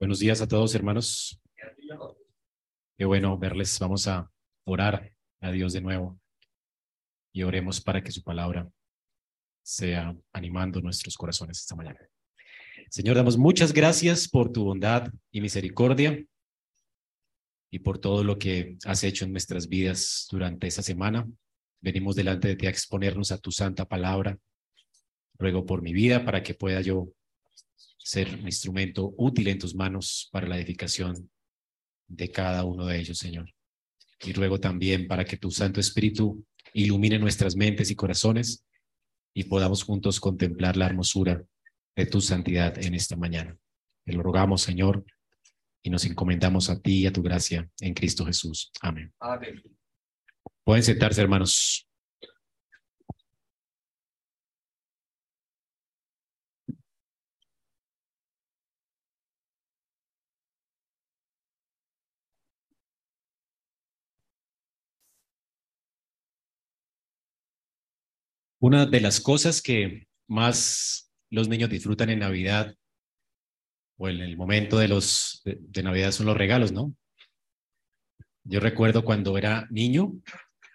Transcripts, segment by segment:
Buenos días a todos, hermanos. Qué bueno verles. Vamos a orar a Dios de nuevo y oremos para que su palabra sea animando nuestros corazones esta mañana. Señor, damos muchas gracias por tu bondad y misericordia y por todo lo que has hecho en nuestras vidas durante esta semana. Venimos delante de ti a exponernos a tu santa palabra. Ruego por mi vida para que pueda yo ser un instrumento útil en tus manos para la edificación de cada uno de ellos, Señor. Y ruego también para que tu Santo Espíritu ilumine nuestras mentes y corazones y podamos juntos contemplar la hermosura de tu santidad en esta mañana. Te lo rogamos, Señor, y nos encomendamos a ti y a tu gracia en Cristo Jesús. Amén. Amén. Pueden sentarse, hermanos. Una de las cosas que más los niños disfrutan en Navidad o en el momento de los de, Navidad son los regalos, ¿no? Yo recuerdo cuando era niño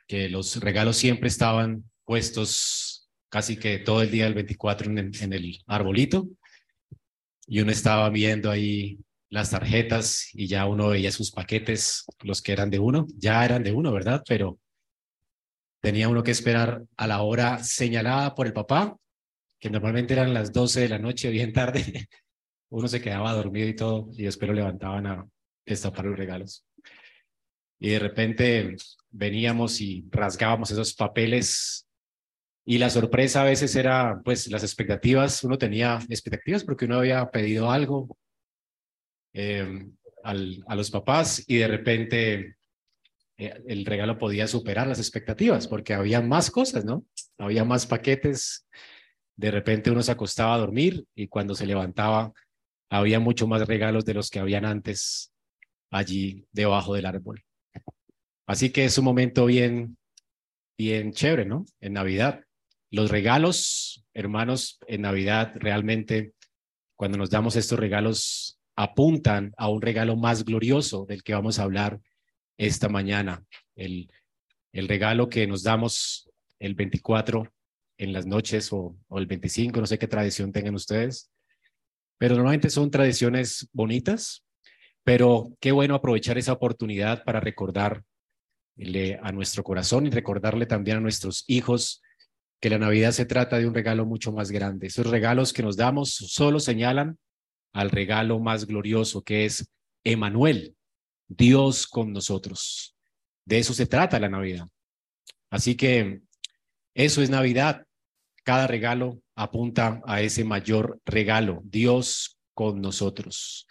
que los regalos siempre estaban puestos casi que todo el día del 24 en, en el arbolito y uno estaba viendo ahí las tarjetas y ya uno veía sus paquetes, los que eran de uno, ya eran de uno, ¿verdad? Pero tenía uno que esperar a la hora señalada por el papá, que normalmente eran las 12 de la noche, bien tarde. Uno se quedaba dormido y todo, y después lo levantaban a destapar los regalos. Y de repente veníamos y rasgábamos esos papeles y la sorpresa a veces era, pues, las expectativas. Uno tenía expectativas porque uno había pedido algo eh, al, a los papás y de repente eh, el regalo podía superar las expectativas porque había más cosas, ¿no? Había más paquetes. De repente uno se acostaba a dormir y cuando se levantaba había mucho más regalos de los que habían antes allí debajo del árbol. Así que es un momento bien, bien chévere, ¿no? En Navidad. Los regalos, hermanos, en Navidad realmente, cuando nos damos estos regalos, apuntan a un regalo más glorioso del que vamos a hablar esta mañana. El, el regalo que nos damos el 24 en las noches o, o, el 25, no sé qué tradición tengan ustedes, pero normalmente son tradiciones bonitas, pero qué bueno aprovechar esa oportunidad para recordarle a nuestro corazón y recordarle también a nuestros hijos que la Navidad se trata de un regalo mucho más grande. Esos regalos que nos damos solo señalan al regalo más glorioso que es Emanuel, Dios con nosotros. De eso se trata la Navidad. Así que eso es Navidad. Cada regalo apunta a ese mayor regalo, Dios con nosotros.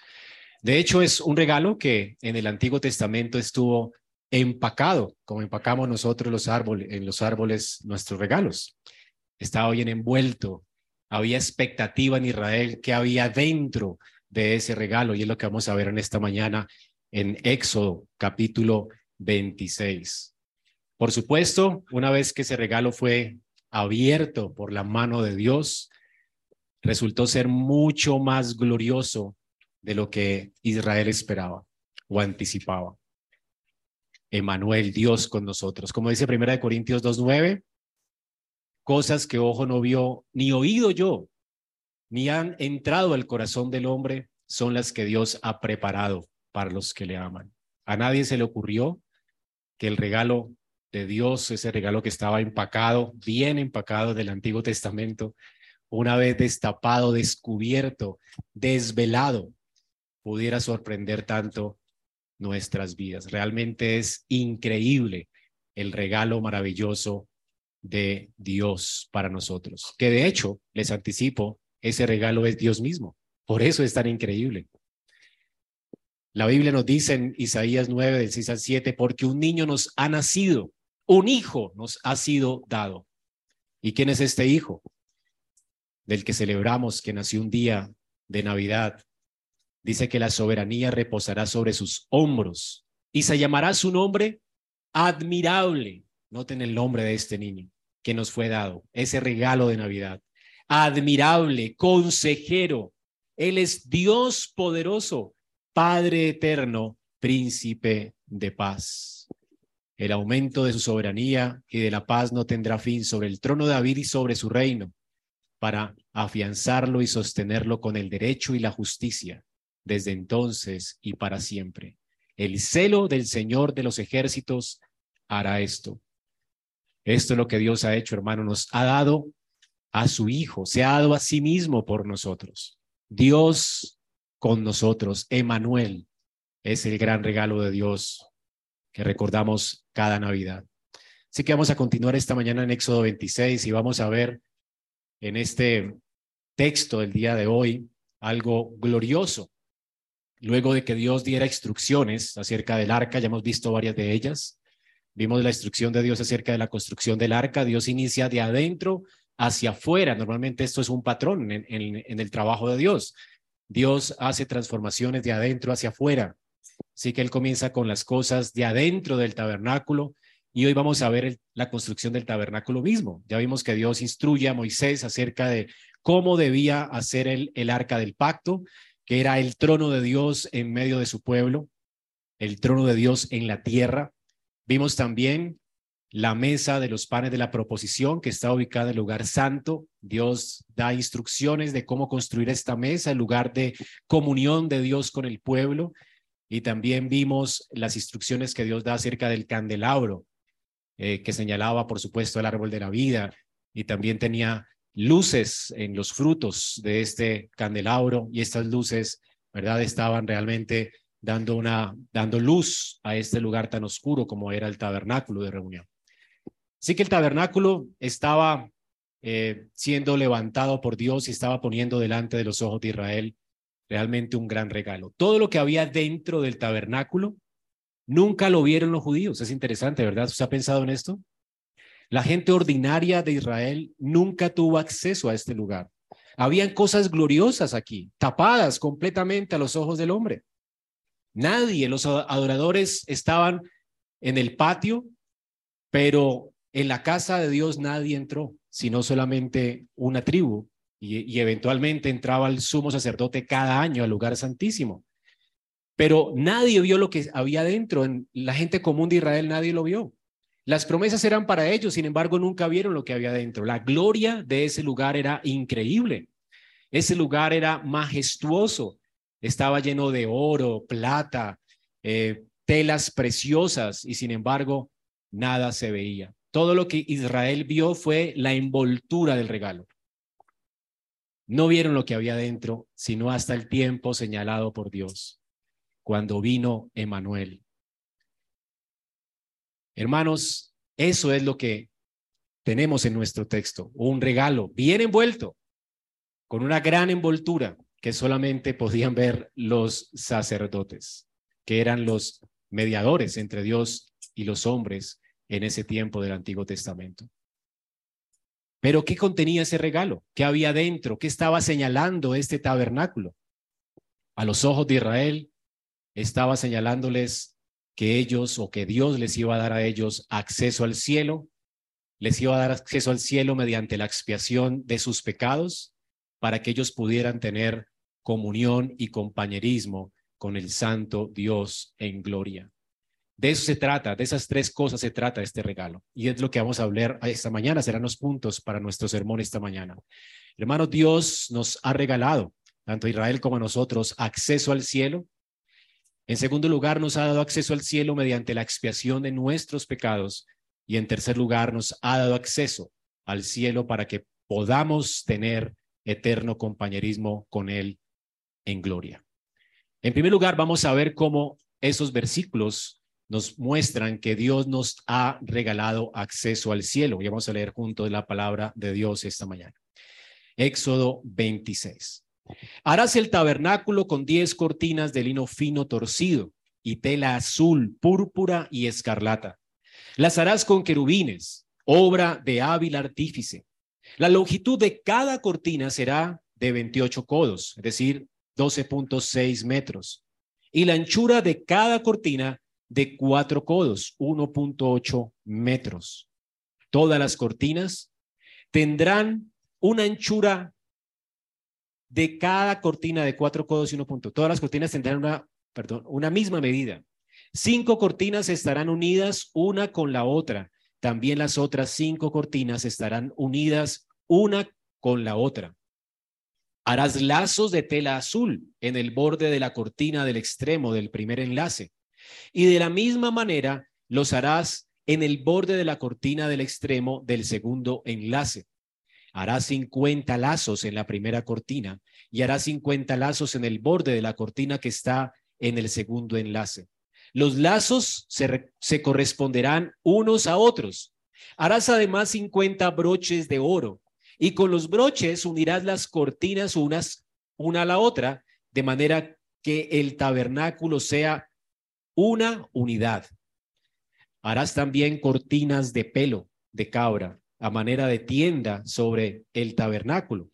De hecho, es un regalo que en el Antiguo Testamento estuvo empacado, como empacamos nosotros los árboles, en los árboles nuestros regalos. Estaba bien envuelto. Había expectativa en Israel que había dentro de ese regalo y es lo que vamos a ver en esta mañana en Éxodo capítulo 26. Por supuesto, una vez que ese regalo fue abierto por la mano de Dios, resultó ser mucho más glorioso de lo que Israel esperaba o anticipaba. Emanuel, Dios con nosotros. Como dice Primera de Corintios 2:9, cosas que ojo no vio ni oído yo, ni han entrado al corazón del hombre, son las que Dios ha preparado para los que le aman. A nadie se le ocurrió que el regalo de Dios, ese regalo que estaba empacado, bien empacado del Antiguo Testamento, una vez destapado, descubierto, desvelado, pudiera sorprender tanto nuestras vidas. Realmente es increíble el regalo maravilloso de Dios para nosotros, que de hecho, les anticipo, ese regalo es Dios mismo. Por eso es tan increíble. La Biblia nos dice en Isaías 9, del 6 al 7, porque un niño nos ha nacido, un hijo nos ha sido dado. ¿Y quién es este hijo? Del que celebramos que nació un día de Navidad. Dice que la soberanía reposará sobre sus hombros y se llamará su nombre admirable. Noten el nombre de este niño que nos fue dado, ese regalo de Navidad. Admirable, consejero. Él es Dios poderoso Padre eterno, príncipe de paz. El aumento de su soberanía y de la paz no tendrá fin sobre el trono de David y sobre su reino, para afianzarlo y sostenerlo con el derecho y la justicia, desde entonces y para siempre. El celo del Señor de los ejércitos hará esto. Esto es lo que Dios ha hecho, hermano. Nos ha dado a su Hijo, se ha dado a sí mismo por nosotros. Dios con nosotros, Emanuel, es el gran regalo de Dios que recordamos cada Navidad. Así que vamos a continuar esta mañana en Éxodo 26 y vamos a ver en este texto del día de hoy algo glorioso. Luego de que Dios diera instrucciones acerca del arca, ya hemos visto varias de ellas, vimos la instrucción de Dios acerca de la construcción del arca, Dios inicia de adentro hacia afuera. Normalmente esto es un patrón en, en el trabajo de Dios. Dios hace transformaciones de adentro hacia afuera. Así que él comienza con las cosas de adentro del tabernáculo y hoy vamos a ver la construcción del tabernáculo mismo. Ya vimos que Dios instruye a Moisés acerca de cómo debía hacer el, arca del pacto, que era el trono de Dios en medio de su pueblo, el trono de Dios en la tierra. Vimos también la mesa de los panes de la proposición que está ubicada en el lugar santo. Dios da instrucciones de cómo construir esta mesa, el lugar de comunión de Dios con el pueblo. Y también vimos las instrucciones que Dios da acerca del candelabro, eh, que señalaba, por supuesto, el árbol de la vida. Y también tenía luces en los frutos de este candelabro. Y estas luces, ¿verdad? Estaban realmente dando, una, dando luz a este lugar tan oscuro como era el tabernáculo de reunión. Así que el tabernáculo estaba eh, siendo levantado por Dios y estaba poniendo delante de los ojos de Israel realmente un gran regalo. Todo lo que había dentro del tabernáculo nunca lo vieron los judíos. Es interesante, ¿verdad? ¿Usted ha pensado en esto? La gente ordinaria de Israel nunca tuvo acceso a este lugar. Habían cosas gloriosas aquí, tapadas completamente a los ojos del hombre. Nadie, los adoradores estaban en el patio, pero en la casa de Dios nadie entró, sino solamente una tribu y, eventualmente entraba el sumo sacerdote cada año al lugar santísimo. Pero nadie vio lo que había dentro. En la gente común de Israel nadie lo vio. Las promesas eran para ellos, sin embargo, nunca vieron lo que había dentro. La gloria de ese lugar era increíble. Ese lugar era majestuoso. Estaba lleno de oro, plata, eh, telas preciosas y sin embargo, nada se veía. Todo lo que Israel vio fue la envoltura del regalo. No vieron lo que había dentro, sino hasta el tiempo señalado por Dios, cuando vino Emanuel. Hermanos, eso es lo que tenemos en nuestro texto, un regalo bien envuelto, con una gran envoltura que solamente podían ver los sacerdotes, que eran los mediadores entre Dios y los hombres en ese tiempo del Antiguo Testamento. Pero ¿qué contenía ese regalo? ¿Qué había dentro? ¿Qué estaba señalando este tabernáculo? A los ojos de Israel estaba señalándoles que ellos o que Dios les iba a dar a ellos acceso al cielo, les iba a dar acceso al cielo mediante la expiación de sus pecados para que ellos pudieran tener comunión y compañerismo con el santo Dios en gloria. De eso se trata, de esas tres cosas se trata este regalo. Y es lo que vamos a hablar esta mañana, serán los puntos para nuestro sermón esta mañana. Hermano, Dios nos ha regalado, tanto a Israel como a nosotros, acceso al cielo. En segundo lugar, nos ha dado acceso al cielo mediante la expiación de nuestros pecados. Y en tercer lugar, nos ha dado acceso al cielo para que podamos tener eterno compañerismo con Él en gloria. En primer lugar, vamos a ver cómo esos versículos nos muestran que Dios nos ha regalado acceso al cielo. Y vamos a leer juntos la palabra de Dios esta mañana. Éxodo 26. Harás el tabernáculo con diez cortinas de lino fino torcido y tela azul, púrpura y escarlata. Las harás con querubines, obra de hábil artífice. La longitud de cada cortina será de 28 codos, es decir, 12.6 metros. Y la anchura de cada cortina de cuatro codos, 1.8 metros. Todas las cortinas tendrán una anchura de cada cortina de cuatro codos y uno punto. Todas las cortinas tendrán una perdón, una misma medida. Cinco cortinas estarán unidas una con la otra. También las otras cinco cortinas estarán unidas una con la otra. Harás lazos de tela azul en el borde de la cortina del extremo del primer enlace. Y de la misma manera los harás en el borde de la cortina del extremo del segundo enlace. Harás 50 lazos en la primera cortina y harás 50 lazos en el borde de la cortina que está en el segundo enlace. Los lazos se, se corresponderán unos a otros. Harás además 50 broches de oro y con los broches unirás las cortinas unas una a la otra, de manera que el tabernáculo sea una unidad. Harás también cortinas de pelo de cabra a manera de tienda sobre el tabernáculo.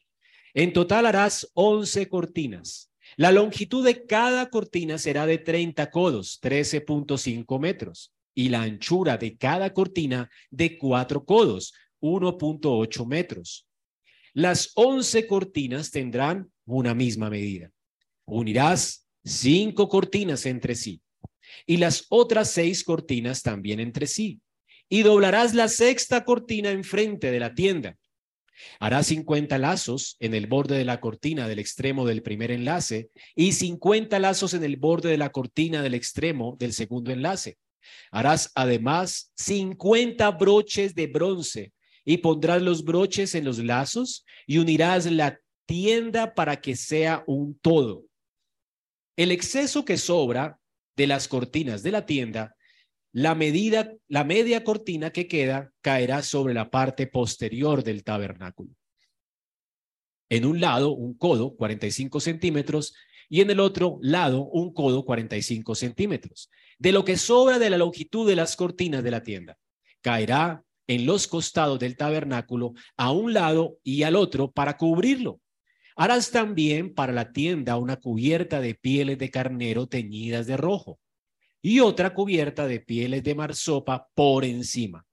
En total harás once cortinas. La longitud de cada cortina será de 30 codos, 13.5 metros, y la anchura de cada cortina de cuatro codos, 1.8 metros. Las once cortinas tendrán una misma medida. Unirás cinco cortinas entre sí y las otras seis cortinas también entre sí. Y doblarás la sexta cortina enfrente de la tienda. Harás cincuenta lazos en el borde de la cortina del extremo del primer enlace y cincuenta lazos en el borde de la cortina del extremo del segundo enlace. Harás además cincuenta broches de bronce y pondrás los broches en los lazos y unirás la tienda para que sea un todo. El exceso que sobra de las cortinas de la tienda, la medida, la media cortina que queda caerá sobre la parte posterior del tabernáculo. En un lado, un codo, 45 centímetros, y en el otro lado, un codo, 45 centímetros. De lo que sobra de la longitud de las cortinas de la tienda, caerá en los costados del tabernáculo a un lado y al otro para cubrirlo. Harás también para la tienda una cubierta de pieles de carnero teñidas de rojo y otra cubierta de pieles de marsopa por encima.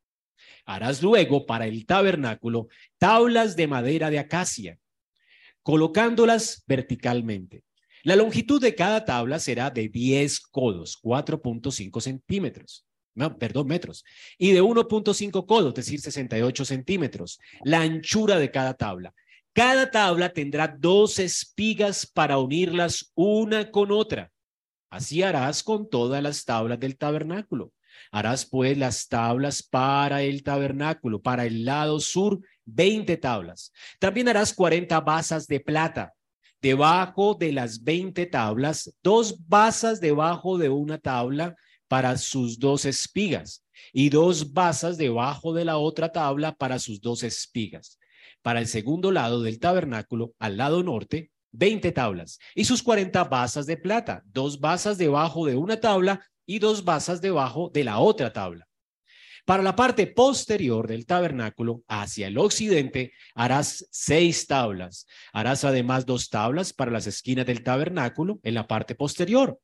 Harás luego para el tabernáculo tablas de madera de acacia, colocándolas verticalmente. La longitud de cada tabla será de 10 codos, 4.5 centímetros no, perdón, metros, y de 1.5 codos, es decir, 68 centímetros, la anchura de cada tabla. Cada tabla tendrá dos espigas para unirlas una con otra. Así harás con todas las tablas del tabernáculo. Harás pues las tablas para el tabernáculo, para el lado sur, 20 tablas. También harás 40 basas de plata. Debajo de las 20 tablas, dos basas debajo de una tabla para sus dos espigas y dos basas debajo de la otra tabla para sus dos espigas. Para el segundo lado del tabernáculo, al lado norte, 20 tablas y sus 40 basas de plata, dos basas debajo de una tabla y dos basas debajo de la otra tabla. Para la parte posterior del tabernáculo, hacia el occidente, harás seis tablas. Harás además dos tablas para las esquinas del tabernáculo en la parte posterior.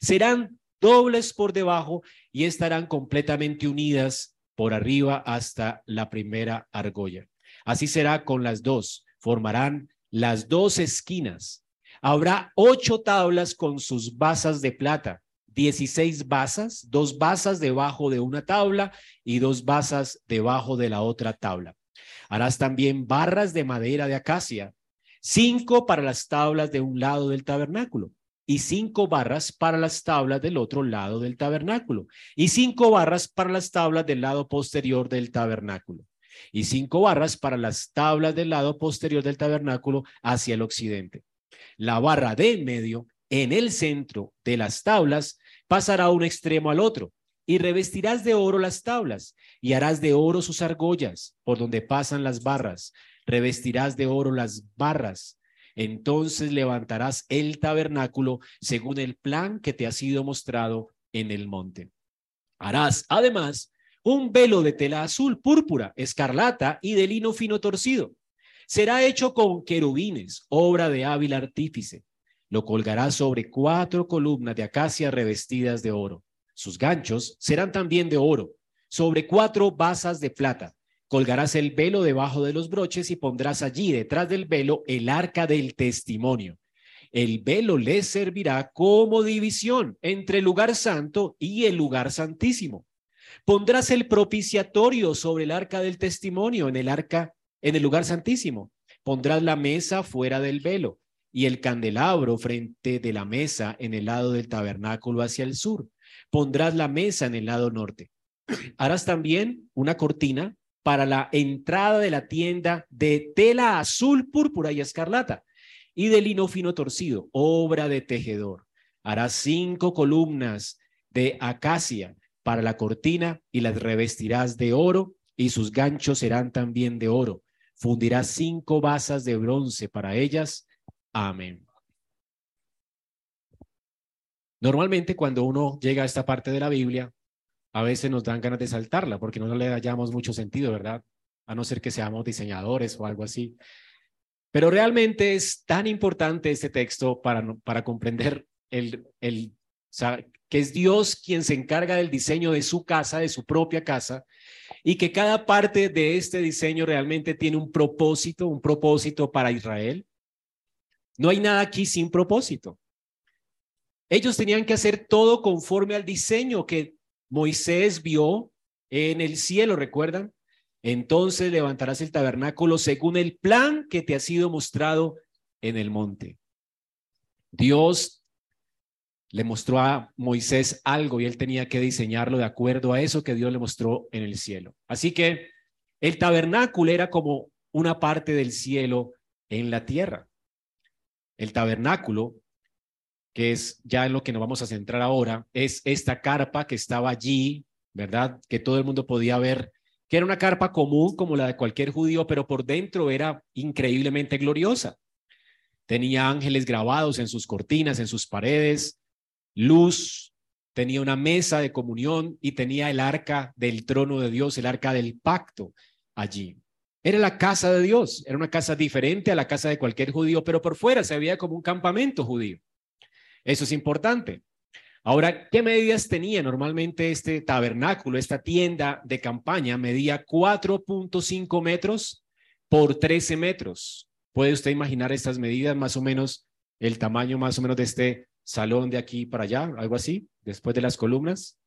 Serán dobles por debajo y estarán completamente unidas por arriba hasta la primera argolla. Así será con las dos. Formarán las dos esquinas. Habrá ocho tablas con sus basas de plata, dieciséis basas, dos basas debajo de una tabla y dos basas debajo de la otra tabla. Harás también barras de madera de acacia, cinco para las tablas de un lado del tabernáculo y cinco barras para las tablas del otro lado del tabernáculo, y cinco barras para las tablas del lado posterior del tabernáculo, y cinco barras para las tablas del lado posterior del tabernáculo hacia el occidente. La barra de en medio, en el centro de las tablas, pasará un extremo al otro, y revestirás de oro las tablas, y harás de oro sus argollas, por donde pasan las barras, revestirás de oro las barras, entonces levantarás el tabernáculo según el plan que te ha sido mostrado en el monte. Harás además un velo de tela azul, púrpura, escarlata y de lino fino torcido. Será hecho con querubines, obra de hábil artífice. Lo colgarás sobre cuatro columnas de acacia revestidas de oro. Sus ganchos serán también de oro, sobre cuatro basas de plata Colgarás el velo debajo de los broches y pondrás allí detrás del velo el arca del testimonio. El velo le servirá como división entre el lugar santo y el lugar santísimo. Pondrás el propiciatorio sobre el arca del testimonio en el arca en el lugar santísimo. Pondrás la mesa fuera del velo y el candelabro frente de la mesa en el lado del tabernáculo hacia el sur. Pondrás la mesa en el lado norte. Harás también una cortina para la entrada de la tienda de tela azul, púrpura y escarlata y de lino fino torcido, obra de tejedor. Harás cinco columnas de acacia para la cortina y las revestirás de oro y sus ganchos serán también de oro. Fundirás cinco basas de bronce para ellas. Amén. Normalmente cuando uno llega a esta parte de la Biblia, a veces nos dan ganas de saltarla porque no le hallamos mucho sentido, ¿verdad? A no ser que seamos diseñadores o algo así. Pero realmente es tan importante este texto para, para comprender el, el, que es Dios quien se encarga del diseño de su casa, de su propia casa, y que cada parte de este diseño realmente tiene un propósito, un propósito para Israel. No hay nada aquí sin propósito. Ellos tenían que hacer todo conforme al diseño que Moisés vio en el cielo, ¿recuerdan? Entonces levantarás el tabernáculo según el plan que te ha sido mostrado en el monte. Dios le mostró a Moisés algo y él tenía que diseñarlo de acuerdo a eso que Dios le mostró en el cielo. Así que el tabernáculo era como una parte del cielo en la tierra. El tabernáculo que es ya en lo que nos vamos a centrar ahora, es esta carpa que estaba allí, ¿verdad? Que todo el mundo podía ver, que era una carpa común como la de cualquier judío, pero por dentro era increíblemente gloriosa. Tenía ángeles grabados en sus cortinas, en sus paredes, luz, tenía una mesa de comunión y tenía el arca del trono de Dios, el arca del pacto allí. Era la casa de Dios, era una casa diferente a la casa de cualquier judío, pero por fuera se veía como un campamento judío. Eso es importante. Ahora, ¿qué medidas tenía normalmente este tabernáculo, esta tienda de campaña? Medía 4.5 metros por 13 metros. ¿Puede usted imaginar estas medidas, más o menos el tamaño más o menos de este salón de aquí para allá, algo así, después de las columnas?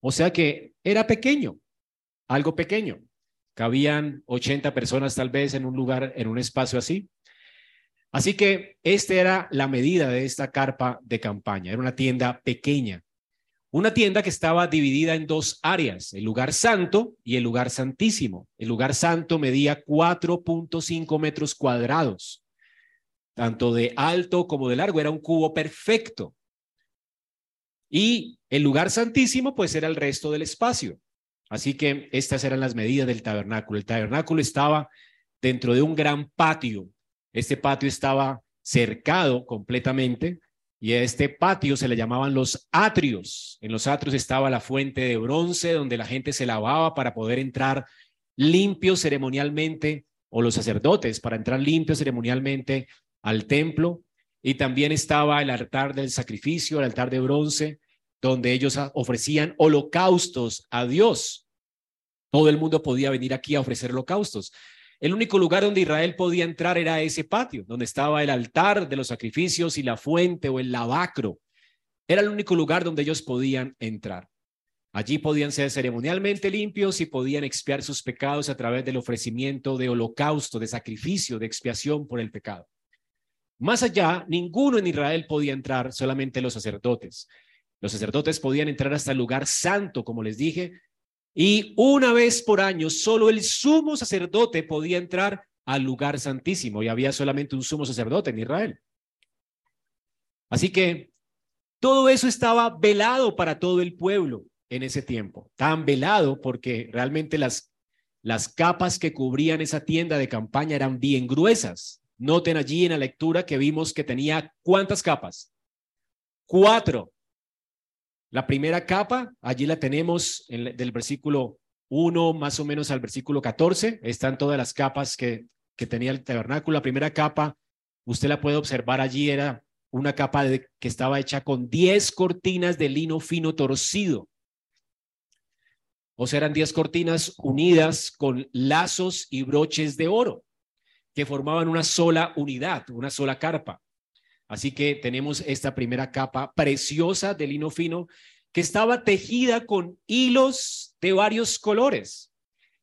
O sea que era pequeño, algo pequeño. Cabían 80 personas tal vez en un lugar, en un espacio así. Así que esta era la medida de esta carpa de campaña. Era una tienda pequeña. Una tienda que estaba dividida en dos áreas, el lugar santo y el lugar santísimo. El lugar santo medía 4.5 metros cuadrados, tanto de alto como de largo. Era un cubo perfecto. Y el lugar santísimo, pues era el resto del espacio. Así que estas eran las medidas del tabernáculo. El tabernáculo estaba dentro de un gran patio este patio estaba cercado completamente y a este patio se le llamaban los atrios. En los atrios estaba la fuente de bronce donde la gente se lavaba para poder entrar limpio ceremonialmente, o los sacerdotes para entrar limpio ceremonialmente al templo. Y también estaba el altar del sacrificio, el altar de bronce, donde ellos ofrecían holocaustos a Dios. Todo el mundo podía venir aquí a ofrecer holocaustos. El único lugar donde Israel podía entrar era ese patio, donde estaba el altar de los sacrificios y la fuente o el lavacro. Era el único lugar donde ellos podían entrar. Allí podían ser ceremonialmente limpios y podían expiar sus pecados a través del ofrecimiento de holocausto, de sacrificio, de expiación por el pecado. Más allá, ninguno en Israel podía entrar, solamente los sacerdotes. Los sacerdotes podían entrar hasta el lugar santo, como les dije, y una vez por año, solo el sumo sacerdote podía entrar al lugar santísimo y había solamente un sumo sacerdote en Israel. Así que todo eso estaba velado para todo el pueblo en ese tiempo, tan velado porque realmente las, las capas que cubrían esa tienda de campaña eran bien gruesas. Noten allí en la lectura que vimos que tenía cuántas capas? Cuatro. La primera capa, allí la tenemos del versículo 1 más o menos al versículo 14. Están todas las capas que, que tenía el tabernáculo. La primera capa, usted la puede observar allí, era una capa que estaba hecha con 10 cortinas de lino fino torcido. O sea, eran 10 cortinas unidas con lazos y broches de oro que formaban una sola unidad, una sola carpa. Así que tenemos esta primera capa preciosa de lino fino que estaba tejida con hilos de varios colores.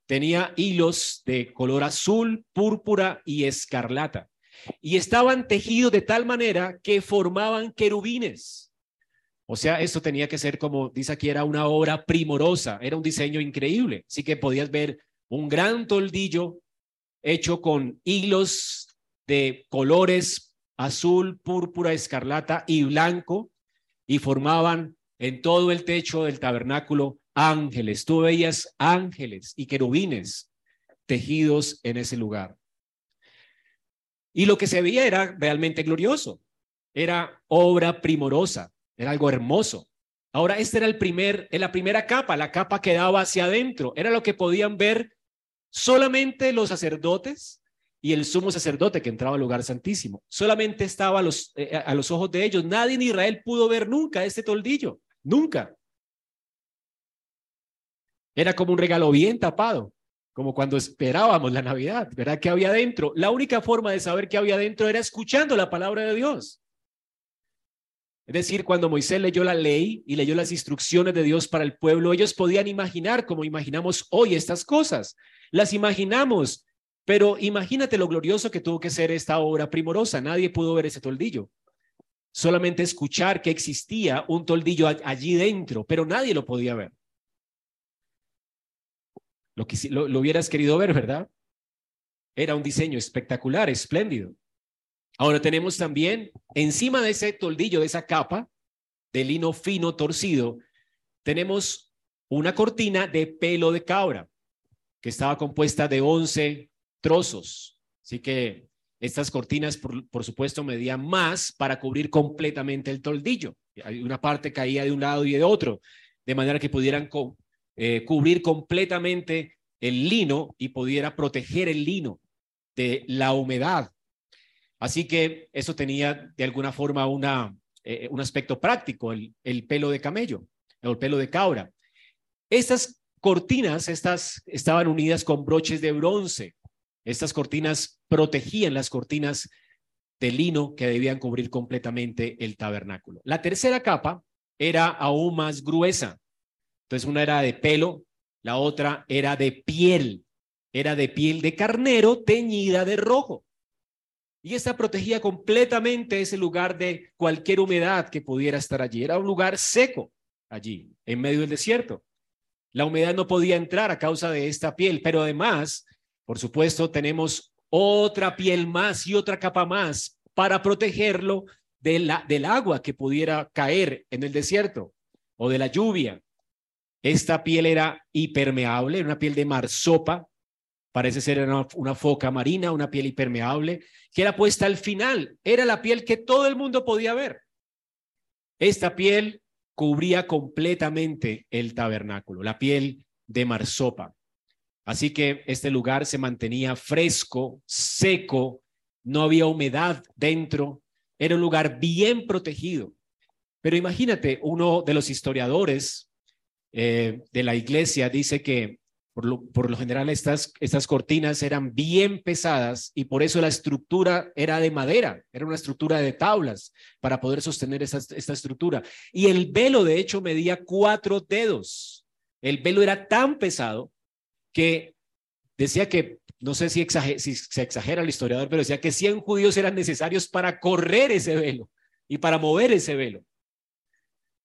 Tenía hilos de color azul, púrpura y escarlata. Y estaban tejidos de tal manera que formaban querubines. O sea, esto tenía que ser como dice aquí, era una obra primorosa, era un diseño increíble. Así que podías ver un gran toldillo hecho con hilos de colores azul, púrpura, escarlata y blanco y formaban en todo el techo del tabernáculo ángeles. Tú veías ángeles y querubines tejidos en ese lugar. Y lo que se veía era realmente glorioso. Era obra primorosa, era algo hermoso. Ahora, esta era el primer, la primera capa, la capa que daba hacia adentro. Era lo que podían ver solamente los sacerdotes y el sumo sacerdote que entraba al lugar santísimo. Solamente estaba a los, eh, a los ojos de ellos. Nadie en Israel pudo ver nunca este toldillo. Nunca. Era como un regalo bien tapado, como cuando esperábamos la Navidad, ¿verdad? ¿Qué había dentro? La única forma de saber qué había dentro era escuchando la palabra de Dios. Es decir, cuando Moisés leyó la ley y leyó las instrucciones de Dios para el pueblo, ellos podían imaginar como imaginamos hoy estas cosas. Las imaginamos, pero imagínate lo glorioso que tuvo que ser esta obra primorosa. Nadie pudo ver ese toldillo solamente escuchar que existía un toldillo allí dentro, pero nadie lo podía ver. Lo, lo, lo hubieras querido ver, ¿verdad? Era un diseño espectacular, espléndido. Ahora tenemos también encima de ese toldillo, de esa capa de lino fino torcido, tenemos una cortina de pelo de cabra que estaba compuesta de 11 trozos. Así que estas cortinas, por, supuesto, medían más para cubrir completamente el toldillo. Una parte caía de un lado y de otro, de manera que pudieran eh, cubrir completamente el lino y pudiera proteger el lino de la humedad. Así que eso tenía de alguna forma eh, un aspecto práctico, el, el pelo de camello o el pelo de cabra. Estas cortinas, estas estaban unidas con broches de bronce estas cortinas protegían las cortinas de lino que debían cubrir completamente el tabernáculo. La tercera capa era aún más gruesa. Entonces, una era de pelo, la otra era de piel, era de piel de carnero teñida de rojo. Y esta protegía completamente ese lugar de cualquier humedad que pudiera estar allí. Era un lugar seco allí, en medio del desierto. La humedad no podía entrar a causa de esta piel, pero además por supuesto, tenemos otra piel más y otra capa más para protegerlo de la, del agua que pudiera caer en el desierto o de la lluvia. Esta piel era hipermeable, una piel de marsopa, parece ser una, foca marina, una piel hipermeable, que era puesta al final. Era la piel que todo el mundo podía ver. Esta piel cubría completamente el tabernáculo, la piel de marsopa. Así que este lugar se mantenía fresco, seco, no había humedad dentro, era un lugar bien protegido. Pero imagínate, uno de los historiadores eh, de la iglesia dice que por lo, general estas, cortinas eran bien pesadas y por eso la estructura era de madera, era una estructura de tablas para poder sostener esta estructura. Y el velo, de hecho, medía cuatro dedos. El velo era tan pesado que decía que, no sé si, si se exagera el historiador, pero decía que 100 judíos eran necesarios para correr ese velo y para mover ese velo.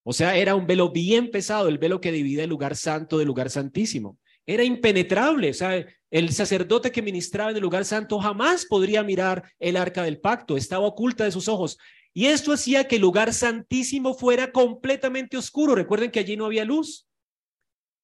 O sea, era un velo bien pesado, el velo que divide el lugar santo del lugar santísimo. Era impenetrable, o sea, el sacerdote que ministraba en el lugar santo jamás podría mirar el arca del pacto, estaba oculta de sus ojos. Y esto hacía que el lugar santísimo fuera completamente oscuro. Recuerden que allí no había luz.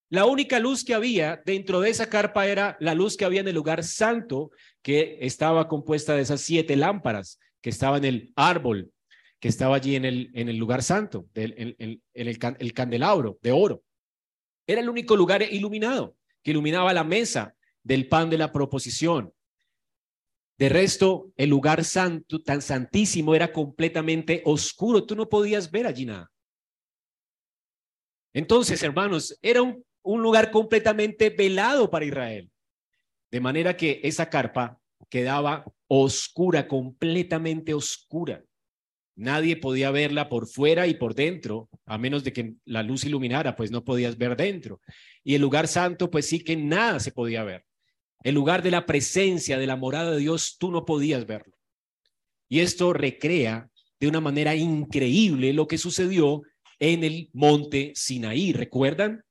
La única luz que había dentro de esa carpa era la luz que había en el lugar santo, que estaba compuesta de esas siete lámparas que estaban en el árbol, que estaba allí en el, lugar santo, en, el, el candelabro de oro. Era el único lugar iluminado que iluminaba la mesa del pan de la proposición. De resto, el lugar santo, tan santísimo, era completamente oscuro. Tú no podías ver allí nada. Entonces, hermanos, era un un lugar completamente velado para Israel. De manera que esa carpa quedaba oscura, completamente oscura. Nadie podía verla por fuera y por dentro, a menos de que la luz iluminara, pues no podías ver dentro. Y el lugar santo, pues sí que nada se podía ver. El lugar de la presencia, de la morada de Dios, tú no podías verlo. Y esto recrea de una manera increíble lo que sucedió en el monte Sinaí. ¿Recuerdan?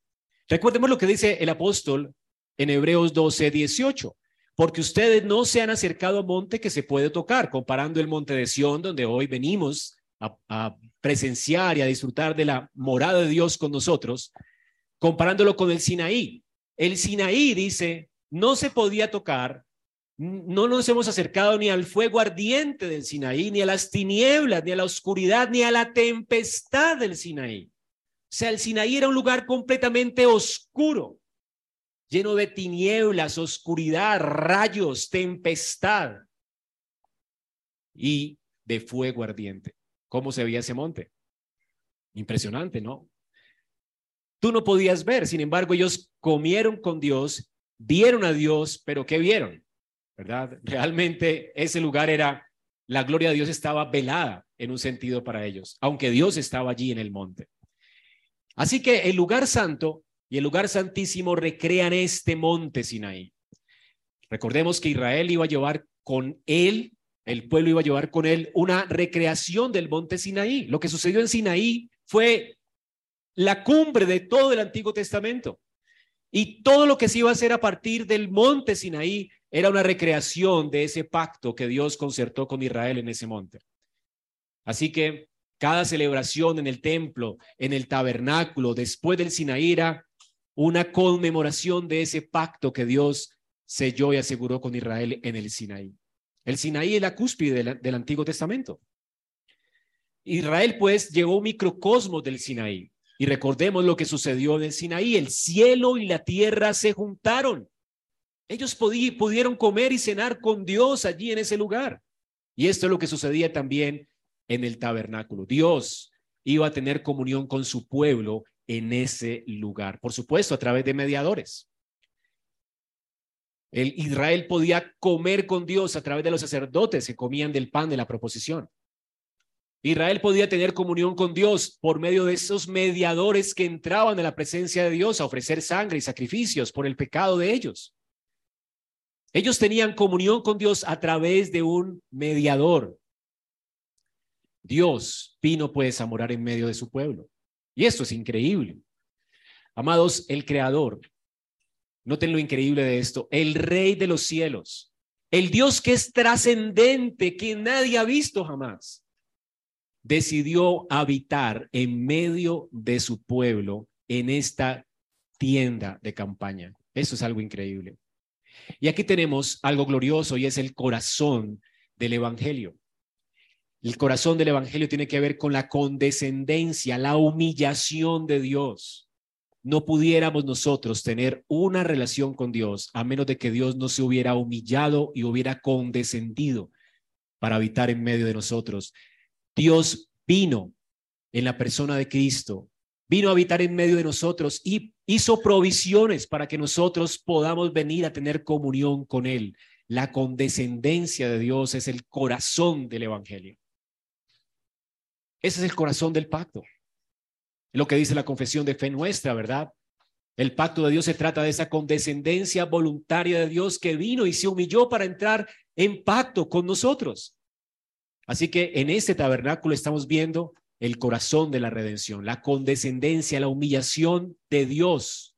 Recordemos lo que dice el apóstol en Hebreos 12, 18 porque ustedes no se han acercado a monte que se puede tocar, comparando el monte de Sión, donde hoy venimos a, presenciar y a disfrutar de la morada de Dios con nosotros, comparándolo con el Sinaí. El Sinaí dice, no se podía tocar, no nos hemos acercado ni al fuego ardiente del Sinaí, ni a las tinieblas, ni a la oscuridad, ni a la tempestad del Sinaí. O sea, el Sinaí era un lugar completamente oscuro lleno de tinieblas, oscuridad, rayos, tempestad y de fuego ardiente. ¿Cómo se veía ese monte? Impresionante, ¿no? Tú no podías ver, sin embargo, ellos comieron con Dios, vieron a Dios, pero ¿qué vieron? ¿Verdad? Realmente ese lugar era, la gloria de Dios estaba velada en un sentido para ellos, aunque Dios estaba allí en el monte. Así que el lugar santo y el lugar santísimo recrean este monte Sinaí. Recordemos que Israel iba a llevar con él, el pueblo iba a llevar con él una recreación del monte Sinaí. Lo que sucedió en Sinaí fue la cumbre de todo el Antiguo Testamento. Y todo lo que se iba a hacer a partir del monte Sinaí era una recreación de ese pacto que Dios concertó con Israel en ese monte. Así que cada celebración en el templo, en el tabernáculo, después del Sinaí era una conmemoración de ese pacto que Dios selló y aseguró con Israel en el Sinaí. El Sinaí es la cúspide del, Antiguo Testamento. Israel pues llegó un microcosmos del Sinaí. Y recordemos lo que sucedió en el Sinaí. El cielo y la tierra se juntaron. Ellos pudieron comer y cenar con Dios allí en ese lugar. Y esto es lo que sucedía también en el tabernáculo. Dios iba a tener comunión con su pueblo en ese lugar. Por supuesto, a través de mediadores. El Israel podía comer con Dios a través de los sacerdotes que comían del pan de la proposición. Israel podía tener comunión con Dios por medio de esos mediadores que entraban en la presencia de Dios a ofrecer sangre y sacrificios por el pecado de ellos. Ellos tenían comunión con Dios a través de un mediador. Dios vino pues a morar en medio de su pueblo. Y esto es increíble. Amados, el Creador, noten lo increíble de esto, el Rey de los cielos, el Dios que es trascendente, que nadie ha visto jamás, decidió habitar en medio de su pueblo en esta tienda de campaña. Eso es algo increíble. Y aquí tenemos algo glorioso y es el corazón del Evangelio. El corazón del Evangelio tiene que ver con la condescendencia, la humillación de Dios. No pudiéramos nosotros tener una relación con Dios a menos de que Dios no se hubiera humillado y hubiera condescendido para habitar en medio de nosotros. Dios vino en la persona de Cristo, vino a habitar en medio de nosotros y hizo provisiones para que nosotros podamos venir a tener comunión con Él. La condescendencia de Dios es el corazón del Evangelio. Ese es el corazón del pacto. Lo que dice la confesión de fe nuestra, ¿verdad? El pacto de Dios se trata de esa condescendencia voluntaria de Dios que vino y se humilló para entrar en pacto con nosotros. Así que en este tabernáculo estamos viendo el corazón de la redención, la condescendencia, la humillación de Dios,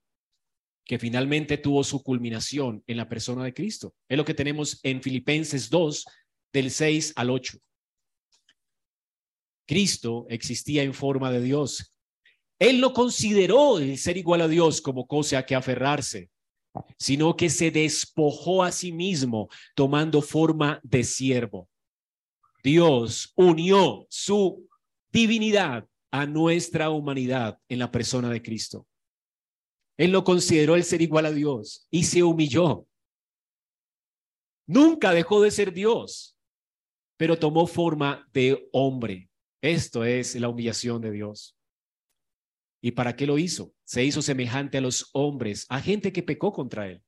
que finalmente tuvo su culminación en la persona de Cristo. Es lo que tenemos en Filipenses 2, del 6 al 8. Cristo existía en forma de Dios. Él no consideró el ser igual a Dios como cosa a que aferrarse, sino que se despojó a sí mismo tomando forma de siervo. Dios unió su divinidad a nuestra humanidad en la persona de Cristo. Él no consideró el ser igual a Dios y se humilló. Nunca dejó de ser Dios, pero tomó forma de hombre esto es la humillación de Dios. ¿Y para qué lo hizo? Se hizo semejante a los hombres, a gente que pecó contra él.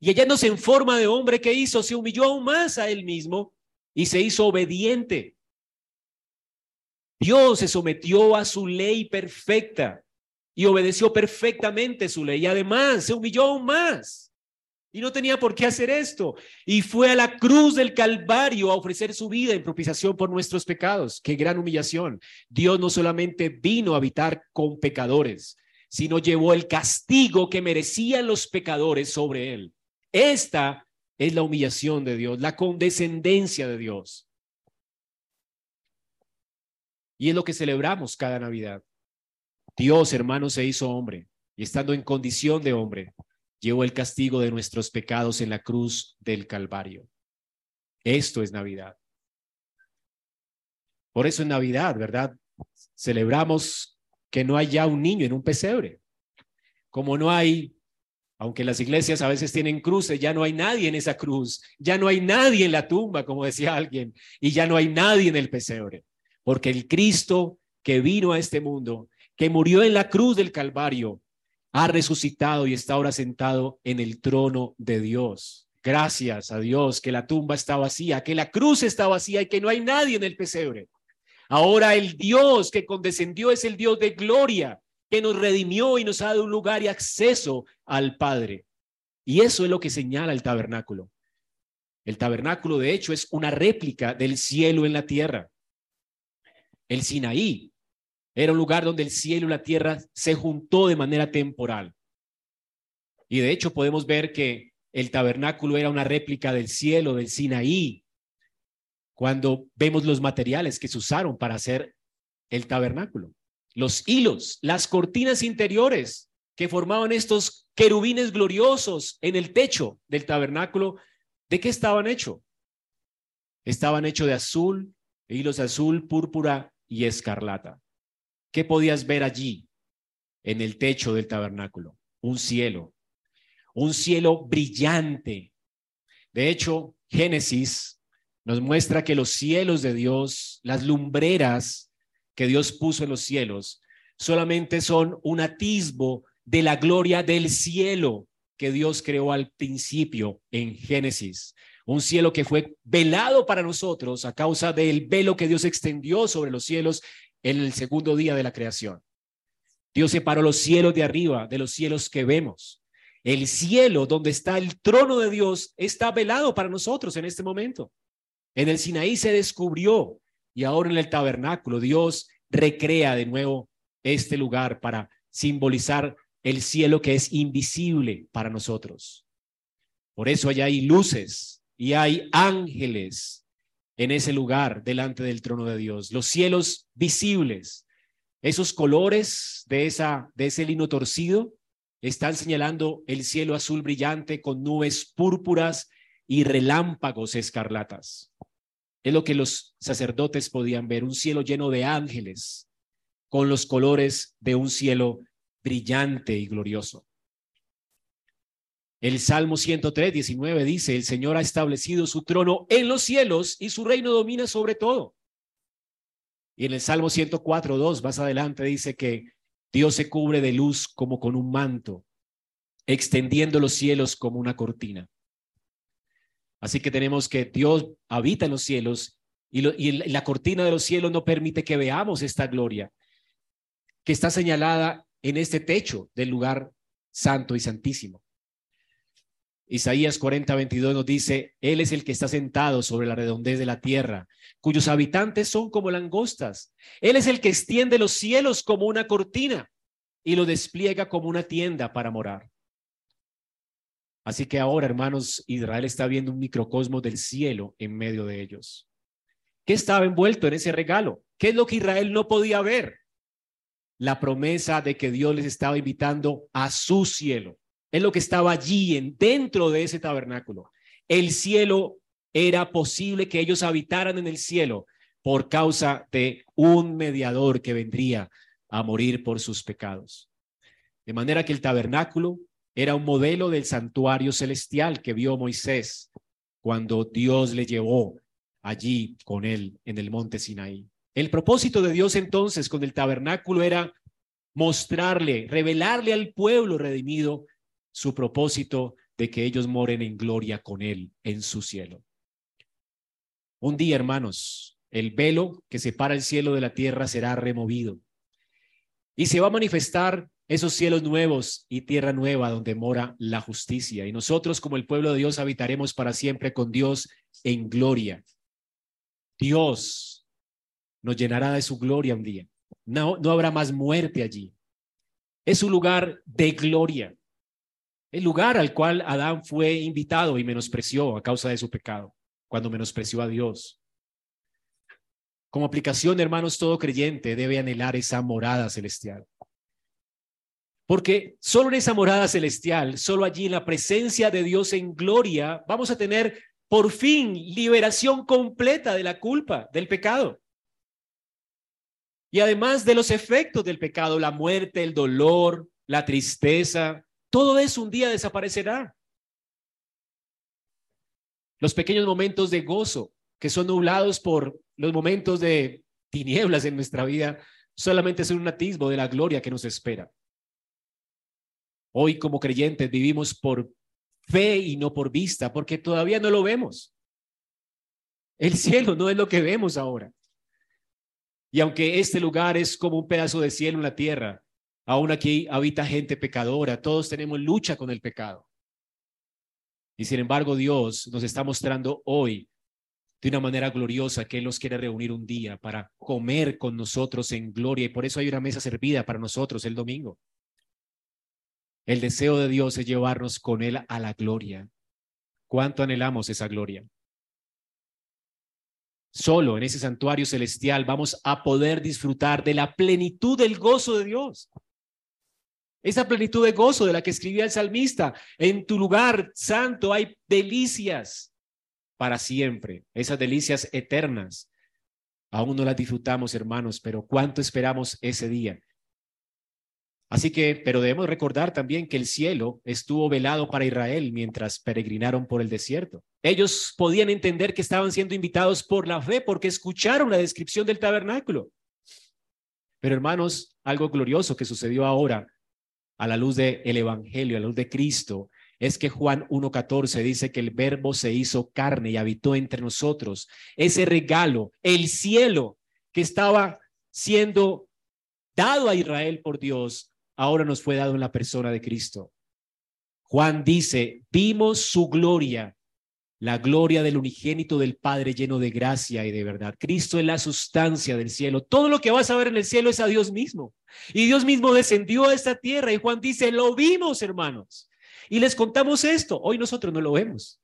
Y hallándose en forma de hombre, ¿qué hizo? Se humilló aún más a él mismo y se hizo obediente Dios se sometió a su ley perfecta y obedeció perfectamente su ley. Y además se humilló aún más. Y no tenía por qué hacer esto. Y fue a la cruz del Calvario a ofrecer su vida en propiciación por nuestros pecados. Qué gran humillación. Dios no solamente vino a habitar con pecadores, sino llevó el castigo que merecían los pecadores sobre él. Esta es la humillación de Dios, la condescendencia de Dios. Y es lo que celebramos cada Navidad. Dios, hermano, se hizo hombre y estando en condición de hombre, llevó el castigo de nuestros pecados en la cruz del Calvario. Esto es Navidad. Por eso en Navidad, ¿verdad? Celebramos que no hay ya un niño en un pesebre. Como no hay, aunque las iglesias a veces tienen cruces, ya no hay nadie en esa cruz, ya no hay nadie en la tumba, como decía alguien, y ya no hay nadie en el pesebre. Porque el Cristo que vino a este mundo, que murió en la cruz del Calvario, ha resucitado y está ahora sentado en el trono de Dios. Gracias a Dios que la tumba está vacía, que la cruz está vacía y que no hay nadie en el pesebre. Ahora el Dios que condescendió es el Dios de gloria, que nos redimió y nos ha dado un lugar y acceso al Padre. Y eso es lo que señala el tabernáculo. El tabernáculo, de hecho, es una réplica del cielo en la tierra. El Sinaí era un lugar donde el cielo y la tierra se juntó de manera temporal. Y de hecho podemos ver que el tabernáculo era una réplica del cielo, del Sinaí, cuando vemos los materiales que se usaron para hacer el tabernáculo. Los hilos, las cortinas interiores que formaban estos querubines gloriosos en el techo del tabernáculo, ¿de qué estaban hechos? Estaban hechos de azul, hilos azul, púrpura y escarlata. ¿Qué podías ver allí en el techo del tabernáculo? Un cielo, un cielo brillante. De hecho, Génesis nos muestra que los cielos de Dios, las lumbreras que Dios puso en los cielos, solamente son un atisbo de la gloria del cielo que Dios creó al principio en Génesis. Un cielo que fue velado para nosotros a causa del velo que Dios extendió sobre los cielos en el segundo día de la creación. Dios separó los cielos de arriba de los cielos que vemos. El cielo donde está el trono de Dios está velado para nosotros en este momento. En el Sinaí se descubrió y ahora en el tabernáculo Dios recrea de nuevo este lugar para simbolizar el cielo que es invisible para nosotros. Por eso allá hay luces y hay ángeles en ese lugar delante del trono de Dios. Los cielos visibles, esos colores de, esa, de ese lino torcido, están señalando el cielo azul brillante con nubes púrpuras y relámpagos escarlatas. Es lo que los sacerdotes podían ver, un cielo lleno de ángeles con los colores de un cielo brillante y glorioso. El Salmo 103, 19 dice, el Señor ha establecido su trono en los cielos y su reino domina sobre todo. Y en el Salmo 104, 2, más adelante dice que Dios se cubre de luz como con un manto, extendiendo los cielos como una cortina. Así que tenemos que Dios habita en los cielos y, y la cortina de los cielos no permite que veamos esta gloria que está señalada en este techo del lugar santo y santísimo. Isaías 40, 22 nos dice, Él es el que está sentado sobre la redondez de la tierra, cuyos habitantes son como langostas. Él es el que extiende los cielos como una cortina y lo despliega como una tienda para morar. Así que ahora, hermanos, Israel está viendo un microcosmo del cielo en medio de ellos. ¿Qué estaba envuelto en ese regalo? ¿Qué es lo que Israel no podía ver? La promesa de que Dios les estaba invitando a su cielo es lo que estaba allí en, dentro de ese tabernáculo. El cielo era posible que ellos habitaran en el cielo por causa de un mediador que vendría a morir por sus pecados. De manera que el tabernáculo era un modelo del santuario celestial que vio Moisés cuando Dios le llevó allí con él en el monte Sinaí. El propósito de Dios entonces con el tabernáculo era mostrarle, revelarle al pueblo redimido su propósito de que ellos moren en gloria con Él en su cielo. Un día, hermanos, el velo que separa el cielo de la tierra será removido. Y se va a manifestar esos cielos nuevos y tierra nueva donde mora la justicia. Y nosotros como el pueblo de Dios habitaremos para siempre con Dios en gloria. Dios nos llenará de su gloria un día. No, no habrá más muerte allí. Es un lugar de gloria. El lugar al cual Adán fue invitado y menospreció a causa de su pecado, cuando menospreció a Dios. Como aplicación, hermanos, todo creyente debe anhelar esa morada celestial. Porque solo en esa morada celestial, solo allí en la presencia de Dios en gloria, vamos a tener por fin liberación completa de la culpa, del pecado. Y además de los efectos del pecado, la muerte, el dolor, la tristeza, todo eso un día desaparecerá. Los pequeños momentos de gozo que son nublados por los momentos de tinieblas en nuestra vida solamente son un atisbo de la gloria que nos espera. Hoy como creyentes vivimos por fe y no por vista, porque todavía no lo vemos. El cielo no es lo que vemos ahora. Y aunque este lugar es como un pedazo de cielo en la tierra, aún aquí habita gente pecadora, todos tenemos lucha con el pecado. Y sin embargo Dios nos está mostrando hoy de una manera gloriosa que Él nos quiere reunir un día para comer con nosotros en gloria y por eso hay una mesa servida para nosotros el domingo. El deseo de Dios es llevarnos con Él a la gloria. ¿Cuánto anhelamos esa gloria? Solo en ese santuario celestial vamos a poder disfrutar de la plenitud del gozo de Dios. Esa plenitud de gozo de la que escribía el salmista. En tu lugar santo hay delicias para siempre, esas delicias eternas. Aún no las disfrutamos, hermanos, pero ¿cuánto esperamos ese día? Así que, pero debemos recordar también que el cielo estuvo velado para Israel mientras peregrinaron por el desierto. Ellos podían entender que estaban siendo invitados por la fe porque escucharon la descripción del tabernáculo. Pero hermanos, algo glorioso que sucedió ahora a la luz del Evangelio, a la luz de Cristo, es que Juan 1.14 dice que el verbo se hizo carne y habitó entre nosotros. Ese regalo, el cielo que estaba siendo dado a Israel por Dios, ahora nos fue dado en la persona de Cristo. Juan dice, vimos su gloria, la gloria del unigénito del Padre lleno de gracia y de verdad. Cristo es la sustancia del cielo. Todo lo que vas a ver en el cielo es a Dios mismo. Y Dios mismo descendió a esta tierra y Juan dice, lo vimos, hermanos. Y les contamos esto. Hoy nosotros no lo vemos.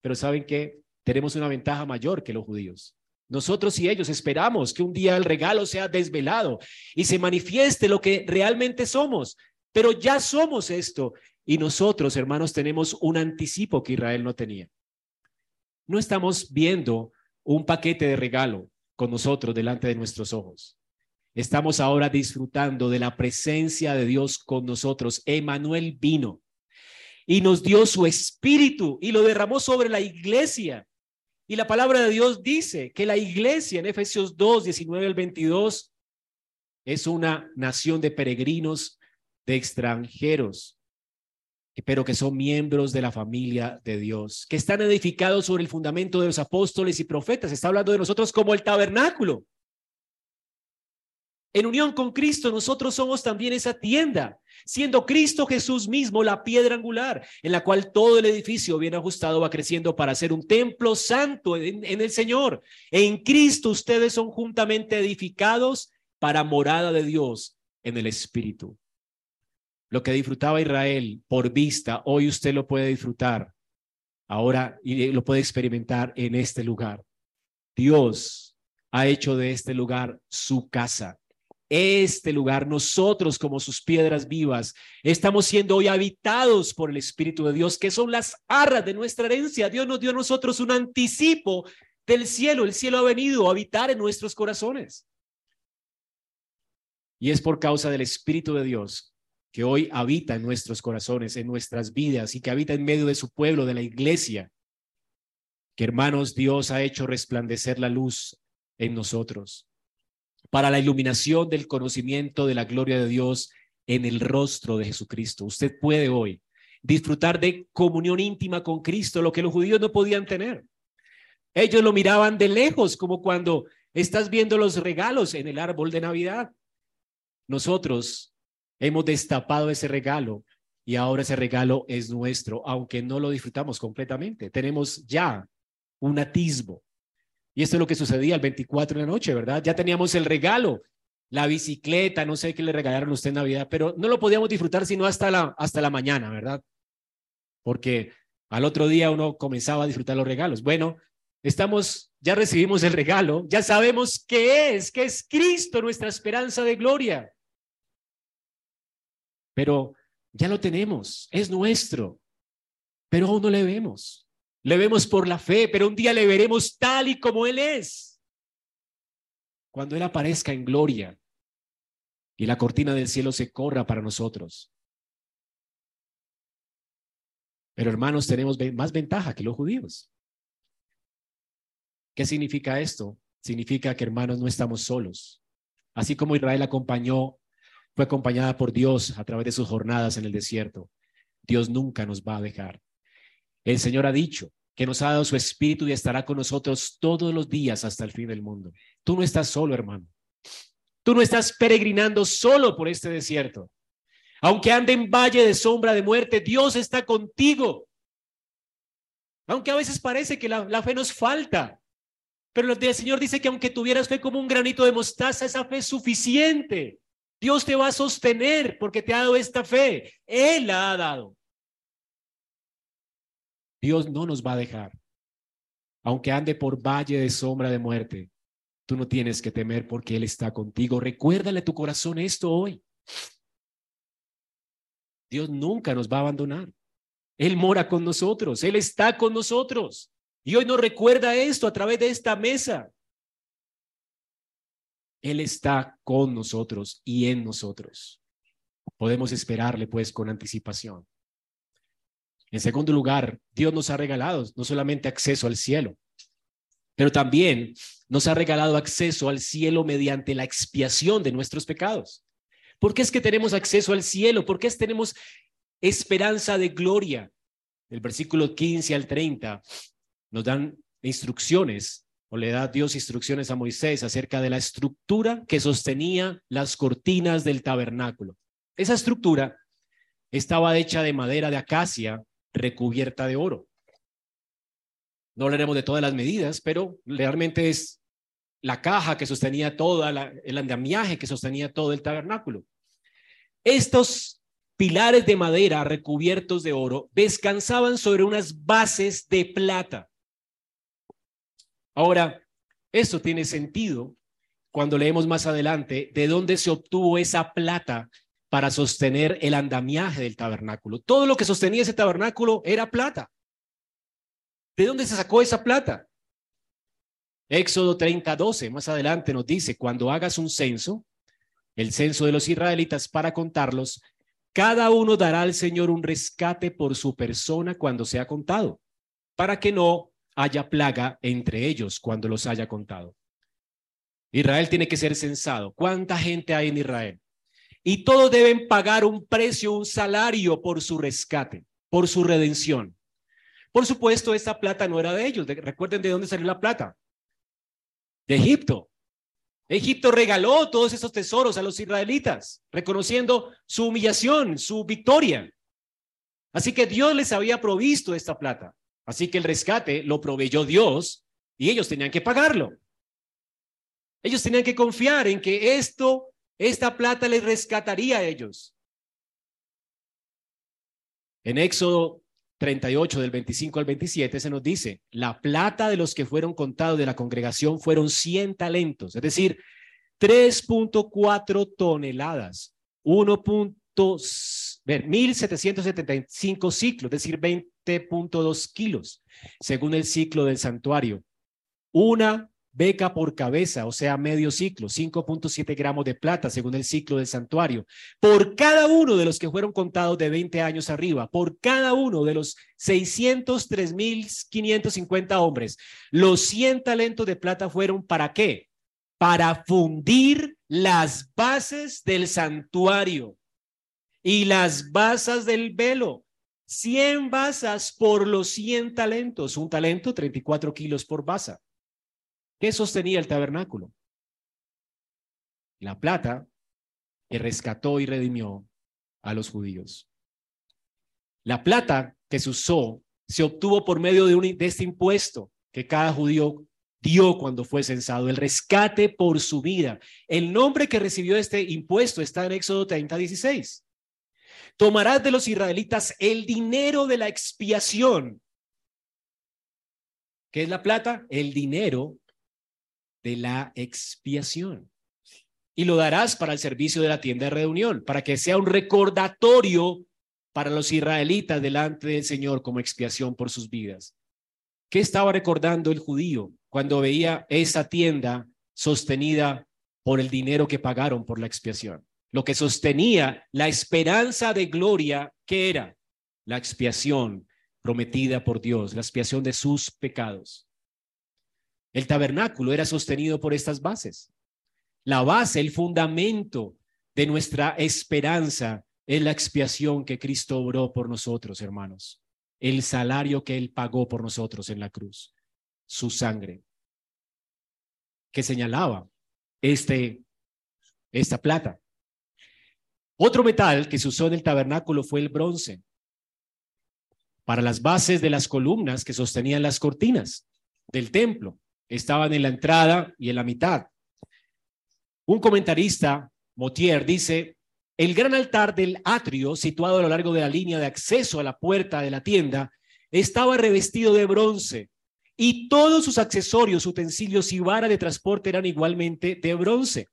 Pero saben que tenemos una ventaja mayor que los judíos. Nosotros y ellos esperamos que un día el regalo sea desvelado y se manifieste lo que realmente somos. Pero ya somos esto. Y nosotros, hermanos, tenemos un anticipo que Israel no tenía. No estamos viendo un paquete de regalo con nosotros delante de nuestros ojos. Estamos ahora disfrutando de la presencia de Dios con nosotros. Emanuel vino y nos dio su espíritu y lo derramó sobre la iglesia. Y la palabra de Dios dice que la iglesia en Efesios 2, 19 al 22 es una nación de peregrinos, de extranjeros, pero que son miembros de la familia de Dios, que están edificados sobre el fundamento de los apóstoles y profetas. Está hablando de nosotros como el tabernáculo. En unión con Cristo, nosotros somos también esa tienda, siendo Cristo Jesús mismo la piedra angular, en la cual todo el edificio bien ajustado va creciendo para ser un templo santo en, en el Señor. En Cristo ustedes son juntamente edificados para morada de Dios en el Espíritu. Lo que disfrutaba Israel por vista, hoy usted lo puede disfrutar ahora y lo puede experimentar en este lugar. Dios ha hecho de este lugar su casa este lugar, nosotros como sus piedras vivas, estamos siendo hoy habitados por el Espíritu de Dios, que son las arras de nuestra herencia. Dios nos dio a nosotros un anticipo del cielo. El cielo ha venido a habitar en nuestros corazones. Y es por causa del Espíritu de Dios que hoy habita en nuestros corazones, en nuestras vidas y que habita en medio de su pueblo, de la iglesia, que hermanos, Dios ha hecho resplandecer la luz en nosotros para la iluminación del conocimiento de la gloria de Dios en el rostro de Jesucristo. Usted puede hoy disfrutar de comunión íntima con Cristo, lo que los judíos no podían tener. Ellos lo miraban de lejos, como cuando estás viendo los regalos en el árbol de Navidad. Nosotros hemos destapado ese regalo y ahora ese regalo es nuestro, aunque no lo disfrutamos completamente. Tenemos ya un atisbo. Y esto es lo que sucedía el 24 de la noche, ¿verdad? Ya teníamos el regalo, la bicicleta, no sé qué le regalaron a usted en Navidad, pero no lo podíamos disfrutar sino hasta la, hasta la mañana, ¿verdad? Porque al otro día uno comenzaba a disfrutar los regalos. Bueno, estamos, ya recibimos el regalo, ya sabemos qué es, que es Cristo, nuestra esperanza de gloria. Pero ya lo tenemos, es nuestro, pero aún no le vemos. Le vemos por la fe, pero un día le veremos tal y como Él es. Cuando Él aparezca en gloria y la cortina del cielo se corra para nosotros. Pero hermanos, tenemos más ventaja que los judíos. ¿Qué significa esto? Significa que hermanos no estamos solos. Así como Israel acompañó fue acompañada por Dios a través de sus jornadas en el desierto. Dios nunca nos va a dejar. El Señor ha dicho que nos ha dado su espíritu y estará con nosotros todos los días hasta el fin del mundo. Tú no estás solo, hermano. Tú no estás peregrinando solo por este desierto. Aunque ande en valle de sombra de muerte, Dios está contigo. Aunque a veces parece que la, la fe nos falta, pero el Señor dice que aunque tuvieras fe como un granito de mostaza, esa fe es suficiente. Dios te va a sostener porque te ha dado esta fe. Él la ha dado. Dios no nos va a dejar. Aunque ande por valle de sombra de muerte, tú no tienes que temer porque Él está contigo. Recuérdale a tu corazón esto hoy. Dios nunca nos va a abandonar. Él mora con nosotros, Él está con nosotros. Y hoy nos recuerda esto a través de esta mesa. Él está con nosotros y en nosotros. Podemos esperarle pues con anticipación. En segundo lugar, Dios nos ha regalado no solamente acceso al cielo, pero también nos ha regalado acceso al cielo mediante la expiación de nuestros pecados. ¿Por qué es que tenemos acceso al cielo? ¿Por qué es que tenemos esperanza de gloria? El versículo 15 al 30 nos dan instrucciones le da Dios instrucciones a Moisés acerca de la estructura que sostenía las cortinas del tabernáculo. Esa estructura estaba hecha de madera de acacia recubierta de oro. No hablaremos de todas las medidas, pero realmente es la caja que sostenía todo el andamiaje que sostenía todo el tabernáculo. Estos pilares de madera recubiertos de oro descansaban sobre unas bases de plata. Ahora, esto tiene sentido cuando leemos más adelante de dónde se obtuvo esa plata para sostener el andamiaje del tabernáculo. Todo lo que sostenía ese tabernáculo era plata. ¿De dónde se sacó esa plata? Éxodo 30, 12, más adelante nos dice, cuando hagas un censo, el censo de los israelitas para contarlos, cada uno dará al Señor un rescate por su persona cuando sea contado, para que no haya plaga entre ellos cuando los haya contado. Israel tiene que ser censado. ¿Cuánta gente hay en Israel? Y todos deben pagar un precio, un salario por su rescate, por su redención. Por supuesto, esta plata no era de ellos. recuerden de dónde salió la plata. De Egipto. Egipto regaló todos esos tesoros a los israelitas, reconociendo su humillación, su victoria. Así que Dios les había provisto esta plata. Así que el rescate lo proveyó Dios y ellos tenían que pagarlo. Ellos tenían que confiar en que esto, esta plata les rescataría a ellos. En Éxodo 38 del 25 al 27 se nos dice, la plata de los que fueron contados de la congregación fueron 100 talentos, es decir, 3.4 toneladas, 1.1775 ciclos, es decir, 20 7.2 kilos, según el ciclo del santuario. Una beca por cabeza, o sea, medio ciclo, 5.7 gramos de plata, según el ciclo del santuario, por cada uno de los que fueron contados de 20 años arriba, por cada uno de los 603.550 hombres, los 100 talentos de plata fueron para qué? Para fundir las bases del santuario y las basas del velo 100 basas por los 100 talentos. Un talento, 34 kilos por basa. ¿Qué sostenía el tabernáculo? La plata que rescató y redimió a los judíos. La plata que se usó se obtuvo por medio de, un, de este impuesto que cada judío dio cuando fue censado, el rescate por su vida. El nombre que recibió este impuesto está en Éxodo 30, 16. Tomarás de los israelitas el dinero de la expiación. ¿Qué es la plata? El dinero de la expiación. Y lo darás para el servicio de la tienda de reunión, para que sea un recordatorio para los israelitas delante del Señor como expiación por sus vidas. ¿Qué estaba recordando el judío cuando veía esa tienda sostenida por el dinero que pagaron por la expiación? Lo que sostenía la esperanza de gloria que era la expiación prometida por Dios, la expiación de sus pecados. El tabernáculo era sostenido por estas bases. La base, el fundamento de nuestra esperanza es la expiación que Cristo obró por nosotros, hermanos. El salario que Él pagó por nosotros en la cruz, su sangre, que señalaba este, esta plata. Otro metal que se usó en el tabernáculo fue el bronce para las bases de las columnas que sostenían las cortinas del templo estaban en la entrada y en la mitad. Un comentarista, Motier, dice, el gran altar del atrio, situado a lo largo de la línea de acceso a la puerta de la tienda, estaba revestido de bronce y todos sus accesorios, utensilios y vara de transporte eran igualmente de bronce.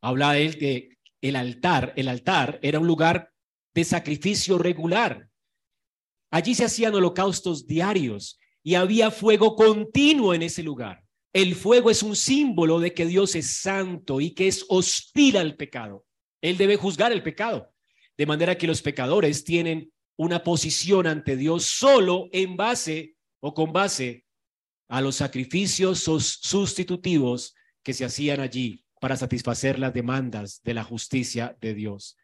Habla él que el altar, el altar era un lugar de sacrificio regular. Allí se hacían holocaustos diarios y había fuego continuo en ese lugar. El fuego es un símbolo de que Dios es santo y que es hostil al pecado. Él debe juzgar el pecado. De manera que los pecadores tienen una posición ante Dios solo en base o con base a los sacrificios sustitutivos que se hacían allí para satisfacer las demandas de la justicia de Dios.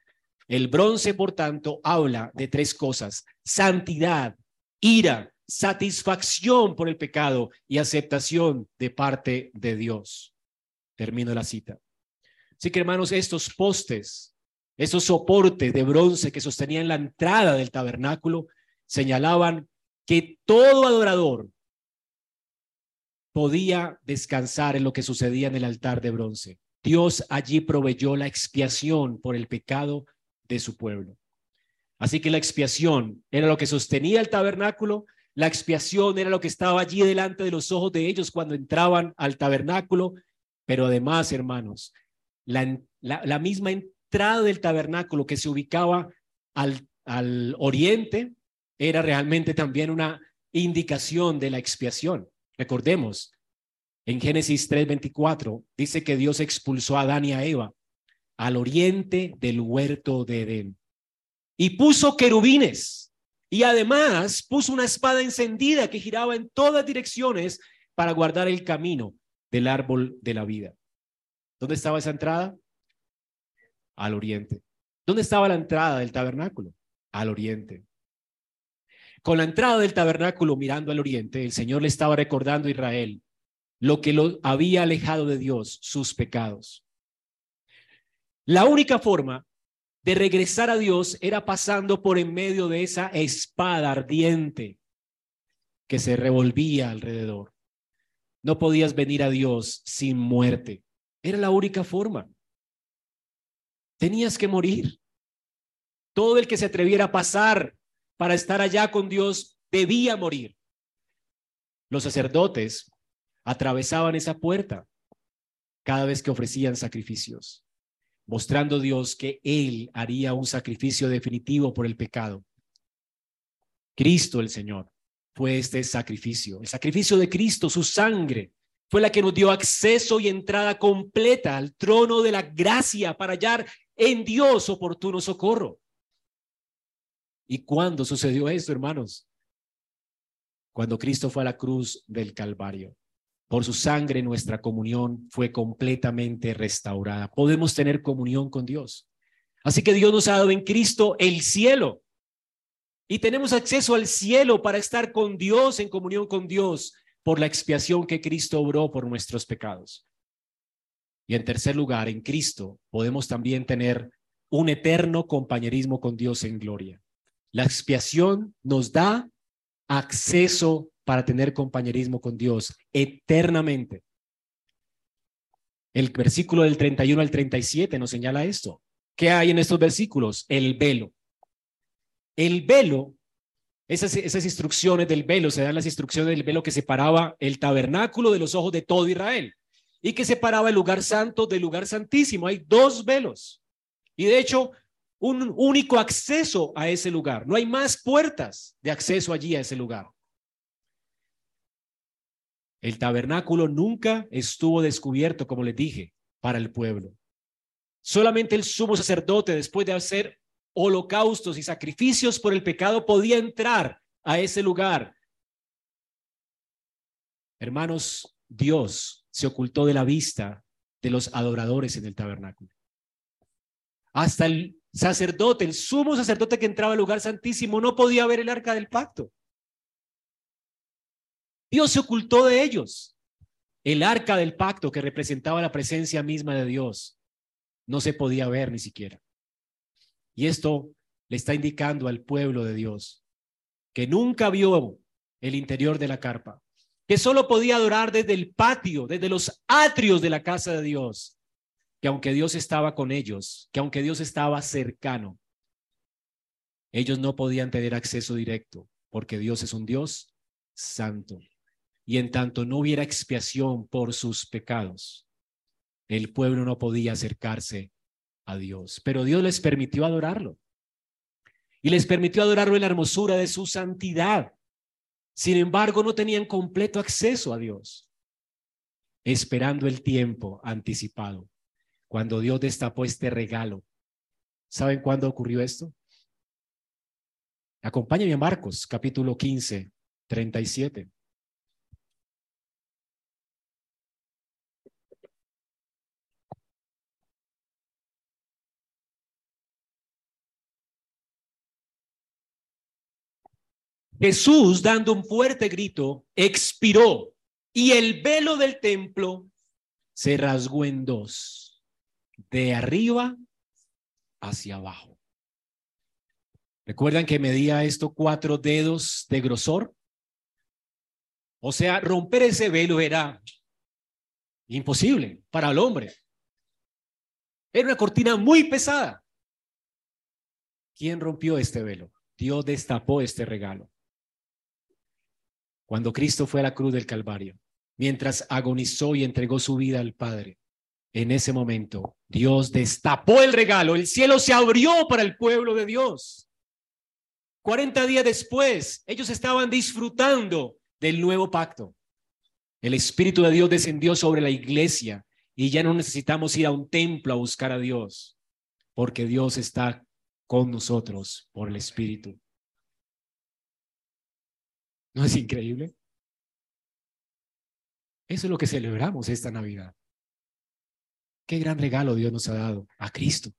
El bronce, por tanto, habla de tres cosas, santidad, ira satisfacción por el pecado y aceptación de parte de Dios. Termino la cita. Así que hermanos, estos postes, estos soportes de bronce que sostenían la entrada del tabernáculo, señalaban que todo adorador podía descansar en lo que sucedía en el altar de bronce. Dios allí proveyó la expiación por el pecado de su pueblo. Así que la expiación era lo que sostenía el tabernáculo la expiación era lo que estaba allí delante de los ojos de ellos cuando entraban al tabernáculo, pero además, hermanos, la, misma entrada del tabernáculo que se ubicaba al, al oriente era realmente también una indicación de la expiación. Recordemos, en Génesis 3:24 dice que Dios expulsó a Adán y a Eva al oriente del huerto de Edén y puso querubines y además puso una espada encendida que giraba en todas direcciones para guardar el camino del árbol de la vida. ¿Dónde estaba esa entrada? Al oriente. ¿Dónde estaba la entrada del tabernáculo? Al oriente. Con la entrada del tabernáculo mirando al oriente, el Señor le estaba recordando a Israel lo que lo había alejado de Dios, sus pecados. La única forma de regresar a Dios era pasando por en medio de esa espada ardiente que se revolvía alrededor. No podías venir a Dios sin muerte. Era la única forma. Tenías que morir. Todo el que se atreviera a pasar para estar allá con Dios debía morir. Los sacerdotes atravesaban esa puerta cada vez que ofrecían sacrificios mostrando Dios que Él haría un sacrificio definitivo por el pecado. Cristo el Señor fue este sacrificio, el sacrificio de Cristo, su sangre, fue la que nos dio acceso y entrada completa al trono de la gracia para hallar en Dios oportuno socorro. ¿Y cuándo sucedió esto, hermanos? Cuando Cristo fue a la cruz del Calvario. Por su sangre nuestra comunión fue completamente restaurada. Podemos tener comunión con Dios. Así que Dios nos ha dado en Cristo el cielo. Y tenemos acceso al cielo para estar con Dios, en comunión con Dios, por la expiación que Cristo obró por nuestros pecados. Y en tercer lugar, en Cristo podemos también tener un eterno compañerismo con Dios en gloria. La expiación nos da acceso para tener compañerismo con Dios eternamente. El versículo del 31 al 37 nos señala esto. ¿Qué hay en estos versículos? El velo. El velo, esas, esas instrucciones del velo, se dan las instrucciones del velo que separaba el tabernáculo de los ojos de todo Israel y que separaba el lugar santo del lugar santísimo. Hay dos velos. Y de hecho, un único acceso a ese lugar. No hay más puertas de acceso allí a ese lugar. El tabernáculo nunca estuvo descubierto, como les dije, para el pueblo. Solamente el sumo sacerdote, después de hacer holocaustos y sacrificios por el pecado, podía entrar a ese lugar. Hermanos, Dios se ocultó de la vista de los adoradores en el tabernáculo. Hasta el sacerdote, el sumo sacerdote que entraba al lugar santísimo, no podía ver el arca del pacto. Dios se ocultó de ellos. El arca del pacto que representaba la presencia misma de Dios no se podía ver ni siquiera. Y esto le está indicando al pueblo de Dios que nunca vio el interior de la carpa, que solo podía adorar desde el patio, desde los atrios de la casa de Dios, que aunque Dios estaba con ellos, que aunque Dios estaba cercano, ellos no podían tener acceso directo, porque Dios es un Dios santo. Y en tanto no hubiera expiación por sus pecados, el pueblo no podía acercarse a Dios. Pero Dios les permitió adorarlo. Y les permitió adorarlo en la hermosura de su santidad. Sin embargo, no tenían completo acceso a Dios, esperando el tiempo anticipado cuando Dios destapó este regalo. ¿Saben cuándo ocurrió esto? Acompáñenme a Marcos, capítulo 15, 37. Jesús, dando un fuerte grito, expiró y el velo del templo se rasgó en dos de arriba hacia abajo. ¿Recuerdan que medía esto cuatro dedos de grosor? O sea, romper ese velo era imposible para el hombre. Era una cortina muy pesada. ¿Quién rompió este velo? Dios destapó este regalo. Cuando Cristo fue a la cruz del Calvario, mientras agonizó y entregó su vida al Padre, en ese momento, Dios destapó el regalo, el cielo se abrió para el pueblo de Dios. 40 días después, ellos estaban disfrutando del nuevo pacto. El Espíritu de Dios descendió sobre la iglesia y ya no necesitamos ir a un templo a buscar a Dios, porque Dios está con nosotros por el Espíritu. ¿No es increíble? Eso es lo que celebramos esta Navidad. Qué gran regalo Dios nos ha dado a Cristo.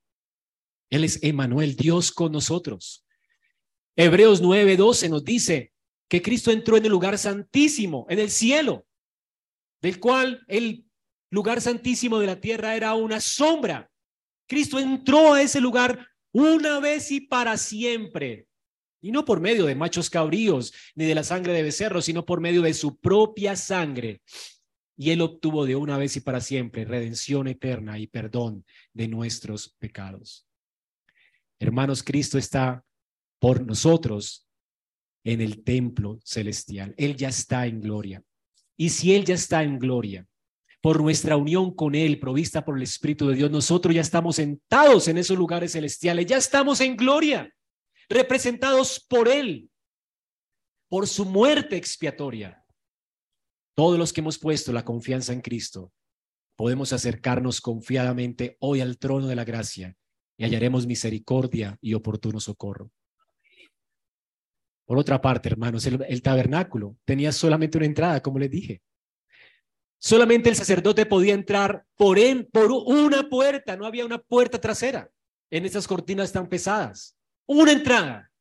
Él es Emanuel, Dios con nosotros. Hebreos 9:12 nos dice que Cristo entró en el lugar santísimo, en el cielo, del cual el lugar santísimo de la tierra era una sombra. Cristo entró a ese lugar una vez y para siempre. Y no por medio de machos cabríos ni de la sangre de becerros, sino por medio de su propia sangre y Él obtuvo de una vez y para siempre redención eterna y perdón de nuestros pecados. Hermanos, Cristo está por nosotros en el templo celestial. Él ya está en gloria. Y si Él ya está en gloria, por nuestra unión con Él, provista por el Espíritu de Dios, nosotros ya estamos sentados en esos lugares celestiales, ya estamos en gloria, representados por Él, por su muerte expiatoria. Todos los que hemos puesto la confianza en Cristo, podemos acercarnos confiadamente hoy al trono de la gracia y hallaremos misericordia y oportuno socorro. Por otra parte, hermanos, el, tabernáculo tenía solamente una entrada, como les dije. Solamente el sacerdote podía entrar por, él, por una puerta, no había una puerta trasera en esas cortinas tan pesadas. Una entrada.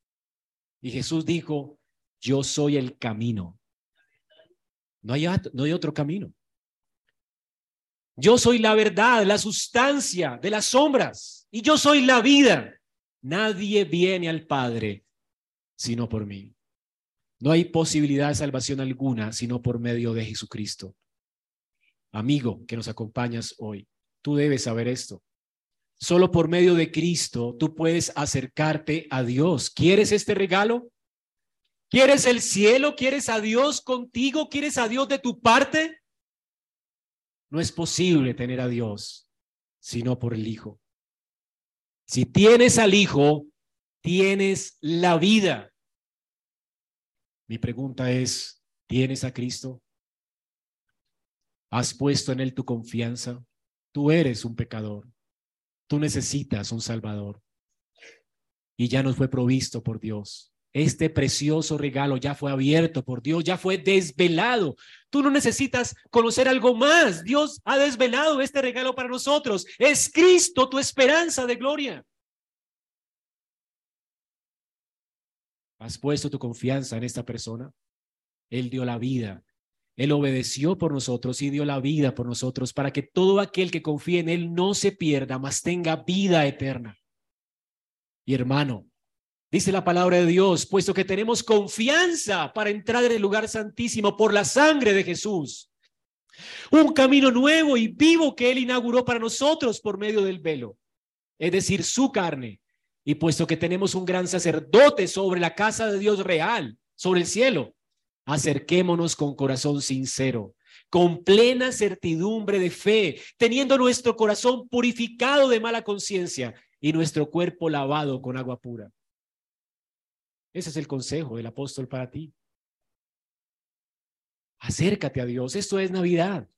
Y Jesús dijo, yo soy el camino. No hay, no hay otro camino. Yo soy la verdad, la sustancia de las sombras. Y yo soy la vida. Nadie viene al Padre sino por mí. No hay posibilidad de salvación alguna sino por medio de Jesucristo. Amigo que nos acompañas hoy, tú debes saber esto. Solo por medio de Cristo tú puedes acercarte a Dios. ¿Quieres este regalo? ¿Quieres el cielo? ¿Quieres a Dios contigo? ¿Quieres a Dios de tu parte? No es posible tener a Dios sino por el Hijo. Si tienes al Hijo, tienes la vida. Mi pregunta es, ¿tienes a Cristo? ¿Has puesto en Él tu confianza? Tú eres un pecador. Tú necesitas un Salvador. Y ya nos fue provisto por Dios. Este precioso regalo ya fue abierto por Dios, ya fue desvelado. Tú no necesitas conocer algo más. Dios ha desvelado este regalo para nosotros. Es Cristo tu esperanza de gloria. ¿Has puesto tu confianza en esta persona? Él dio la vida. Él obedeció por nosotros y dio la vida por nosotros para que todo aquel que confíe en Él no se pierda, mas tenga vida eterna. Y hermano, Dice la palabra de Dios, puesto que tenemos confianza para entrar en el lugar santísimo por la sangre de Jesús. Un camino nuevo y vivo que Él inauguró para nosotros por medio del velo, es decir, su carne. Y puesto que tenemos un gran sacerdote sobre la casa de Dios real, sobre el cielo, acerquémonos con corazón sincero, con plena certidumbre de fe, teniendo nuestro corazón purificado de mala conciencia y nuestro cuerpo lavado con agua pura. Ese es el consejo del apóstol para ti. Acércate a Dios. Esto es Navidad.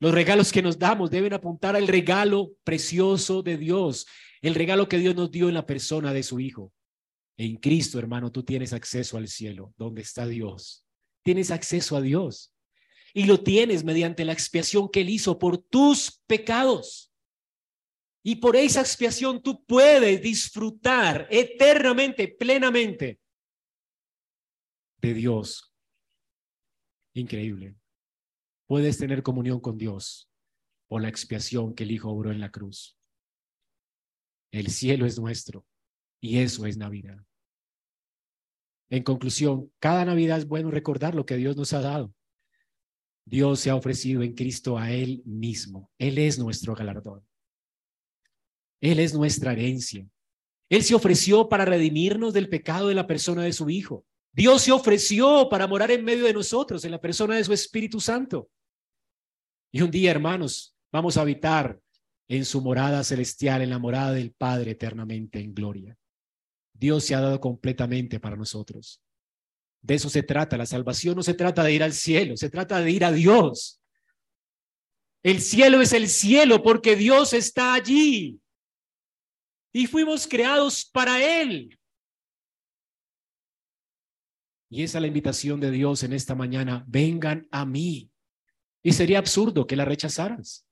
Los regalos que nos damos deben apuntar al regalo precioso de Dios, el regalo que Dios nos dio en la persona de su Hijo. En Cristo, hermano, tú tienes acceso al cielo, donde está Dios. Tienes acceso a Dios. Y lo tienes mediante la expiación que Él hizo por tus pecados. Y por esa expiación tú puedes disfrutar eternamente, plenamente de Dios. Increíble. Puedes tener comunión con Dios por la expiación que el Hijo obró en la cruz. El cielo es nuestro y eso es Navidad. En conclusión, cada Navidad es bueno recordar lo que Dios nos ha dado. Dios se ha ofrecido en Cristo a Él mismo. Él es nuestro galardón. Él es nuestra herencia. Él se ofreció para redimirnos del pecado de la persona de su Hijo. Dios se ofreció para morar en medio de nosotros, en la persona de su Espíritu Santo. Y un día, hermanos, vamos a habitar en su morada celestial, en la morada del Padre eternamente en gloria. Dios se ha dado completamente para nosotros. De eso se trata. La salvación no se trata de ir al cielo, se trata de ir a Dios. El cielo es el cielo porque Dios está allí y fuimos creados para Él. Y esa es la invitación de Dios en esta mañana. Vengan a mí. Y sería absurdo que la rechazaras.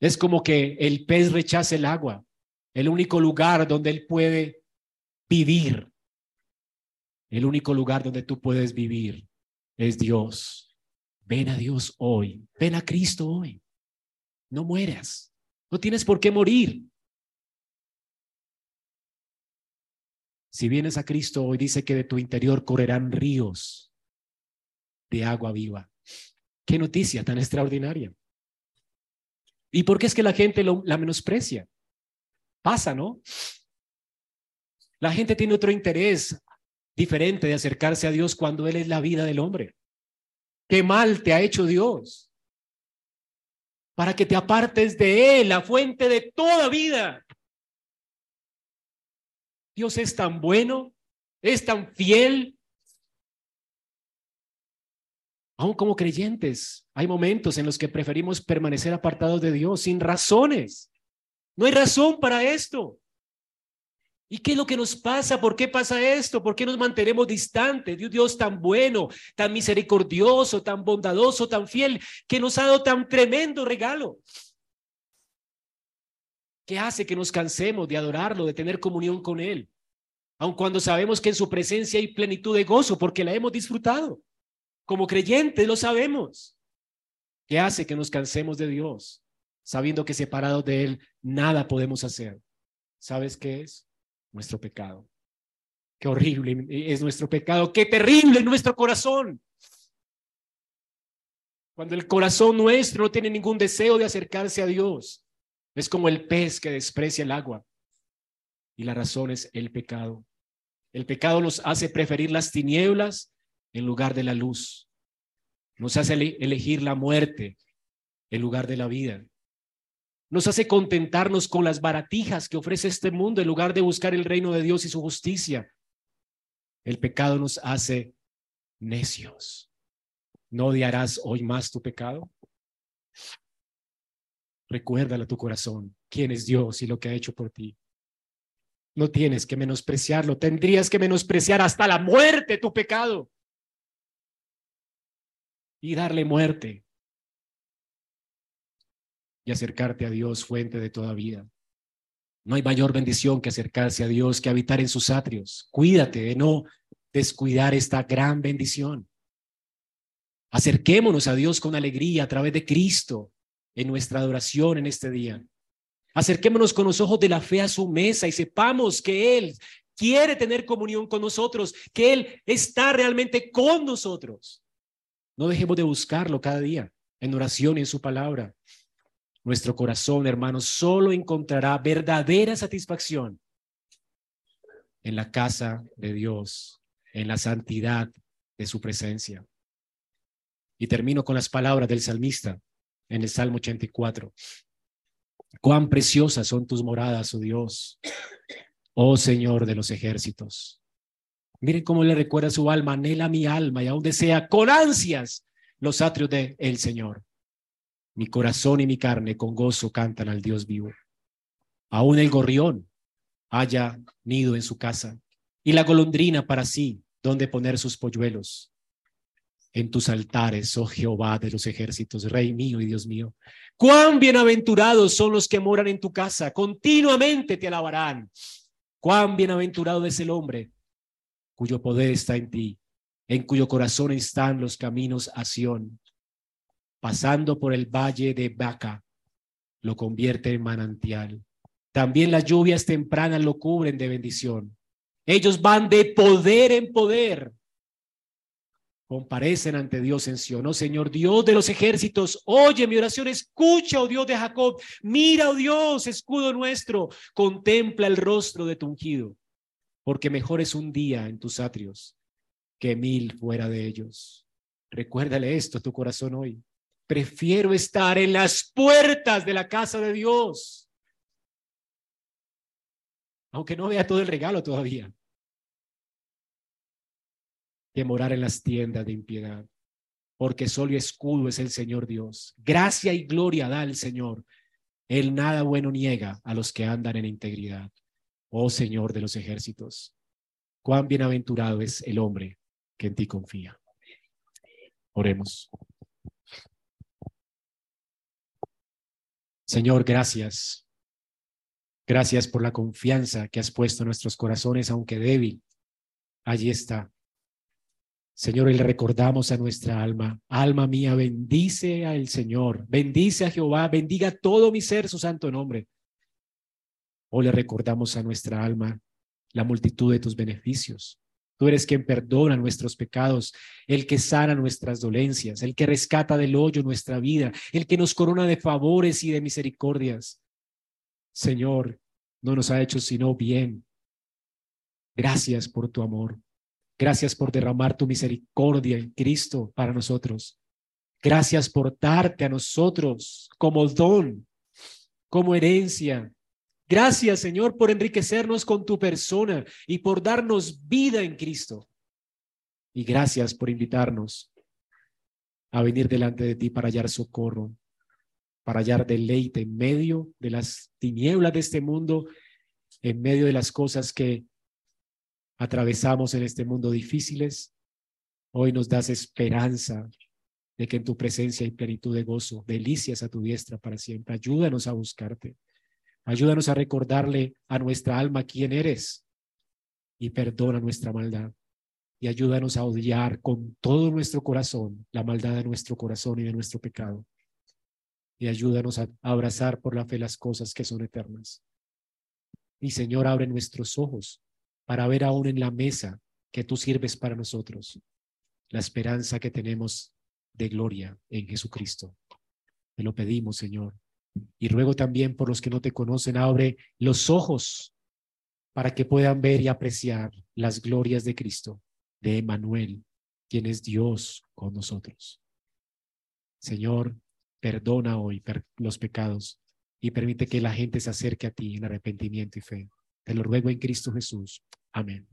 Es como que el pez rechace el agua, el único lugar donde él puede vivir. El único lugar donde tú puedes vivir es Dios. Ven a Dios hoy. Ven a Cristo hoy. No mueras. No tienes por qué morir. Si vienes a Cristo hoy, dice que de tu interior correrán ríos de agua viva. Qué noticia tan extraordinaria. ¿Y por qué es que la gente la menosprecia? Pasa, ¿no? La gente tiene otro interés diferente de acercarse a Dios cuando Él es la vida del hombre. ¿Qué mal te ha hecho Dios? Para que te apartes de Él, la fuente de toda vida. Dios es tan bueno, es tan fiel. Aún como creyentes, hay momentos en los que preferimos permanecer apartados de Dios sin razones. No hay razón para esto. ¿Y qué es lo que nos pasa? ¿Por qué pasa esto? ¿Por qué nos mantenemos distantes de un Dios tan bueno, tan misericordioso, tan bondadoso, tan fiel, que nos ha dado tan tremendo regalo? ¿Qué hace que nos cansemos de adorarlo, de tener comunión con Él? aun cuando sabemos que en su presencia hay plenitud de gozo, porque la hemos disfrutado. Como creyentes lo sabemos. ¿Qué hace que nos cansemos de Dios? Sabiendo que separados de Él nada podemos hacer. ¿Sabes qué es? Nuestro pecado. Qué horrible es nuestro pecado. Qué terrible es nuestro corazón. Cuando el corazón nuestro no tiene ningún deseo de acercarse a Dios, es como el pez que desprecia el agua. Y la razón es el pecado. El pecado nos hace preferir las tinieblas en lugar de la luz. Nos hace elegir la muerte en lugar de la vida. Nos hace contentarnos con las baratijas que ofrece este mundo en lugar de buscar el reino de Dios y su justicia. El pecado nos hace necios. ¿No odiarás hoy más tu pecado? Recuérdale a tu corazón quién es Dios y lo que ha hecho por ti. No tienes que menospreciarlo, tendrías que menospreciar hasta la muerte tu pecado y darle muerte y acercarte a Dios, fuente de toda vida. No hay mayor bendición que acercarse a Dios, que habitar en sus atrios. Cuídate de no descuidar esta gran bendición. Acerquémonos a Dios con alegría a través de Cristo en nuestra adoración en este día. Acerquémonos con los ojos de la fe a su mesa y sepamos que Él quiere tener comunión con nosotros, que Él está realmente con nosotros. No dejemos de buscarlo cada día en oración y en su palabra. Nuestro corazón, hermanos, solo encontrará verdadera satisfacción en la casa de Dios, en la santidad de su presencia. Y termino con las palabras del salmista en el Salmo 84. Cuán preciosas son tus moradas, oh Dios, oh Señor de los ejércitos. Miren cómo le recuerda su alma, anhela mi alma y aún desea con ansias los atrios de el Señor. Mi corazón y mi carne con gozo cantan al Dios vivo. Aún el gorrión haya nido en su casa y la golondrina para sí donde poner sus polluelos en tus altares, oh Jehová de los ejércitos, Rey mío y Dios mío. Cuán bienaventurados son los que moran en tu casa, continuamente te alabarán. Cuán bienaventurado es el hombre cuyo poder está en ti, en cuyo corazón están los caminos a Sión. Pasando por el valle de Baca, lo convierte en manantial. También las lluvias tempranas lo cubren de bendición. Ellos van de poder en poder comparecen ante Dios en Sion. Oh Señor, Dios de los ejércitos, oye mi oración, escucha, oh Dios de Jacob, mira, oh Dios, escudo nuestro, contempla el rostro de tu ungido, porque mejor es un día en tus atrios que mil fuera de ellos. Recuérdale esto a tu corazón hoy. Prefiero estar en las puertas de la casa de Dios, aunque no vea todo el regalo todavía que morar en las tiendas de impiedad, porque solo escudo es el Señor Dios. Gracia y gloria da el Señor. Él nada bueno niega a los que andan en integridad. Oh Señor de los ejércitos, cuán bienaventurado es el hombre que en ti confía. Oremos. Señor, gracias. Gracias por la confianza que has puesto en nuestros corazones, aunque débil. Allí está Señor, le recordamos a nuestra alma, alma mía, bendice al Señor, bendice a Jehová, bendiga todo mi ser su santo nombre. O le recordamos a nuestra alma la multitud de tus beneficios. Tú eres quien perdona nuestros pecados, el que sana nuestras dolencias, el que rescata del hoyo nuestra vida, el que nos corona de favores y de misericordias. Señor, no nos ha hecho sino bien. Gracias por tu amor. Gracias por derramar tu misericordia en Cristo para nosotros. Gracias por darte a nosotros como don, como herencia. Gracias, Señor, por enriquecernos con tu persona y por darnos vida en Cristo. Y gracias por invitarnos a venir delante de ti para hallar socorro, para hallar deleite en medio de las tinieblas de este mundo, en medio de las cosas que atravesamos en este mundo difíciles, hoy nos das esperanza de que en tu presencia hay plenitud de gozo, delicias a tu diestra para siempre. Ayúdanos a buscarte. Ayúdanos a recordarle a nuestra alma quién eres. y perdona nuestra maldad y ayúdanos a odiar con todo nuestro corazón la maldad de nuestro corazón y de nuestro pecado. Y ayúdanos a abrazar por la fe las cosas que son eternas. Y Señor, abre nuestros ojos para ver aún en la mesa que tú sirves para nosotros la esperanza que tenemos de gloria en Jesucristo. Te lo pedimos, Señor. Y ruego también por los que no te conocen, abre los ojos para que puedan ver y apreciar las glorias de Cristo, de Emanuel, quien es Dios con nosotros. Señor, perdona hoy los pecados y permite que la gente se acerque a ti en arrepentimiento y fe. Te lo ruego en Cristo Jesús. Amén.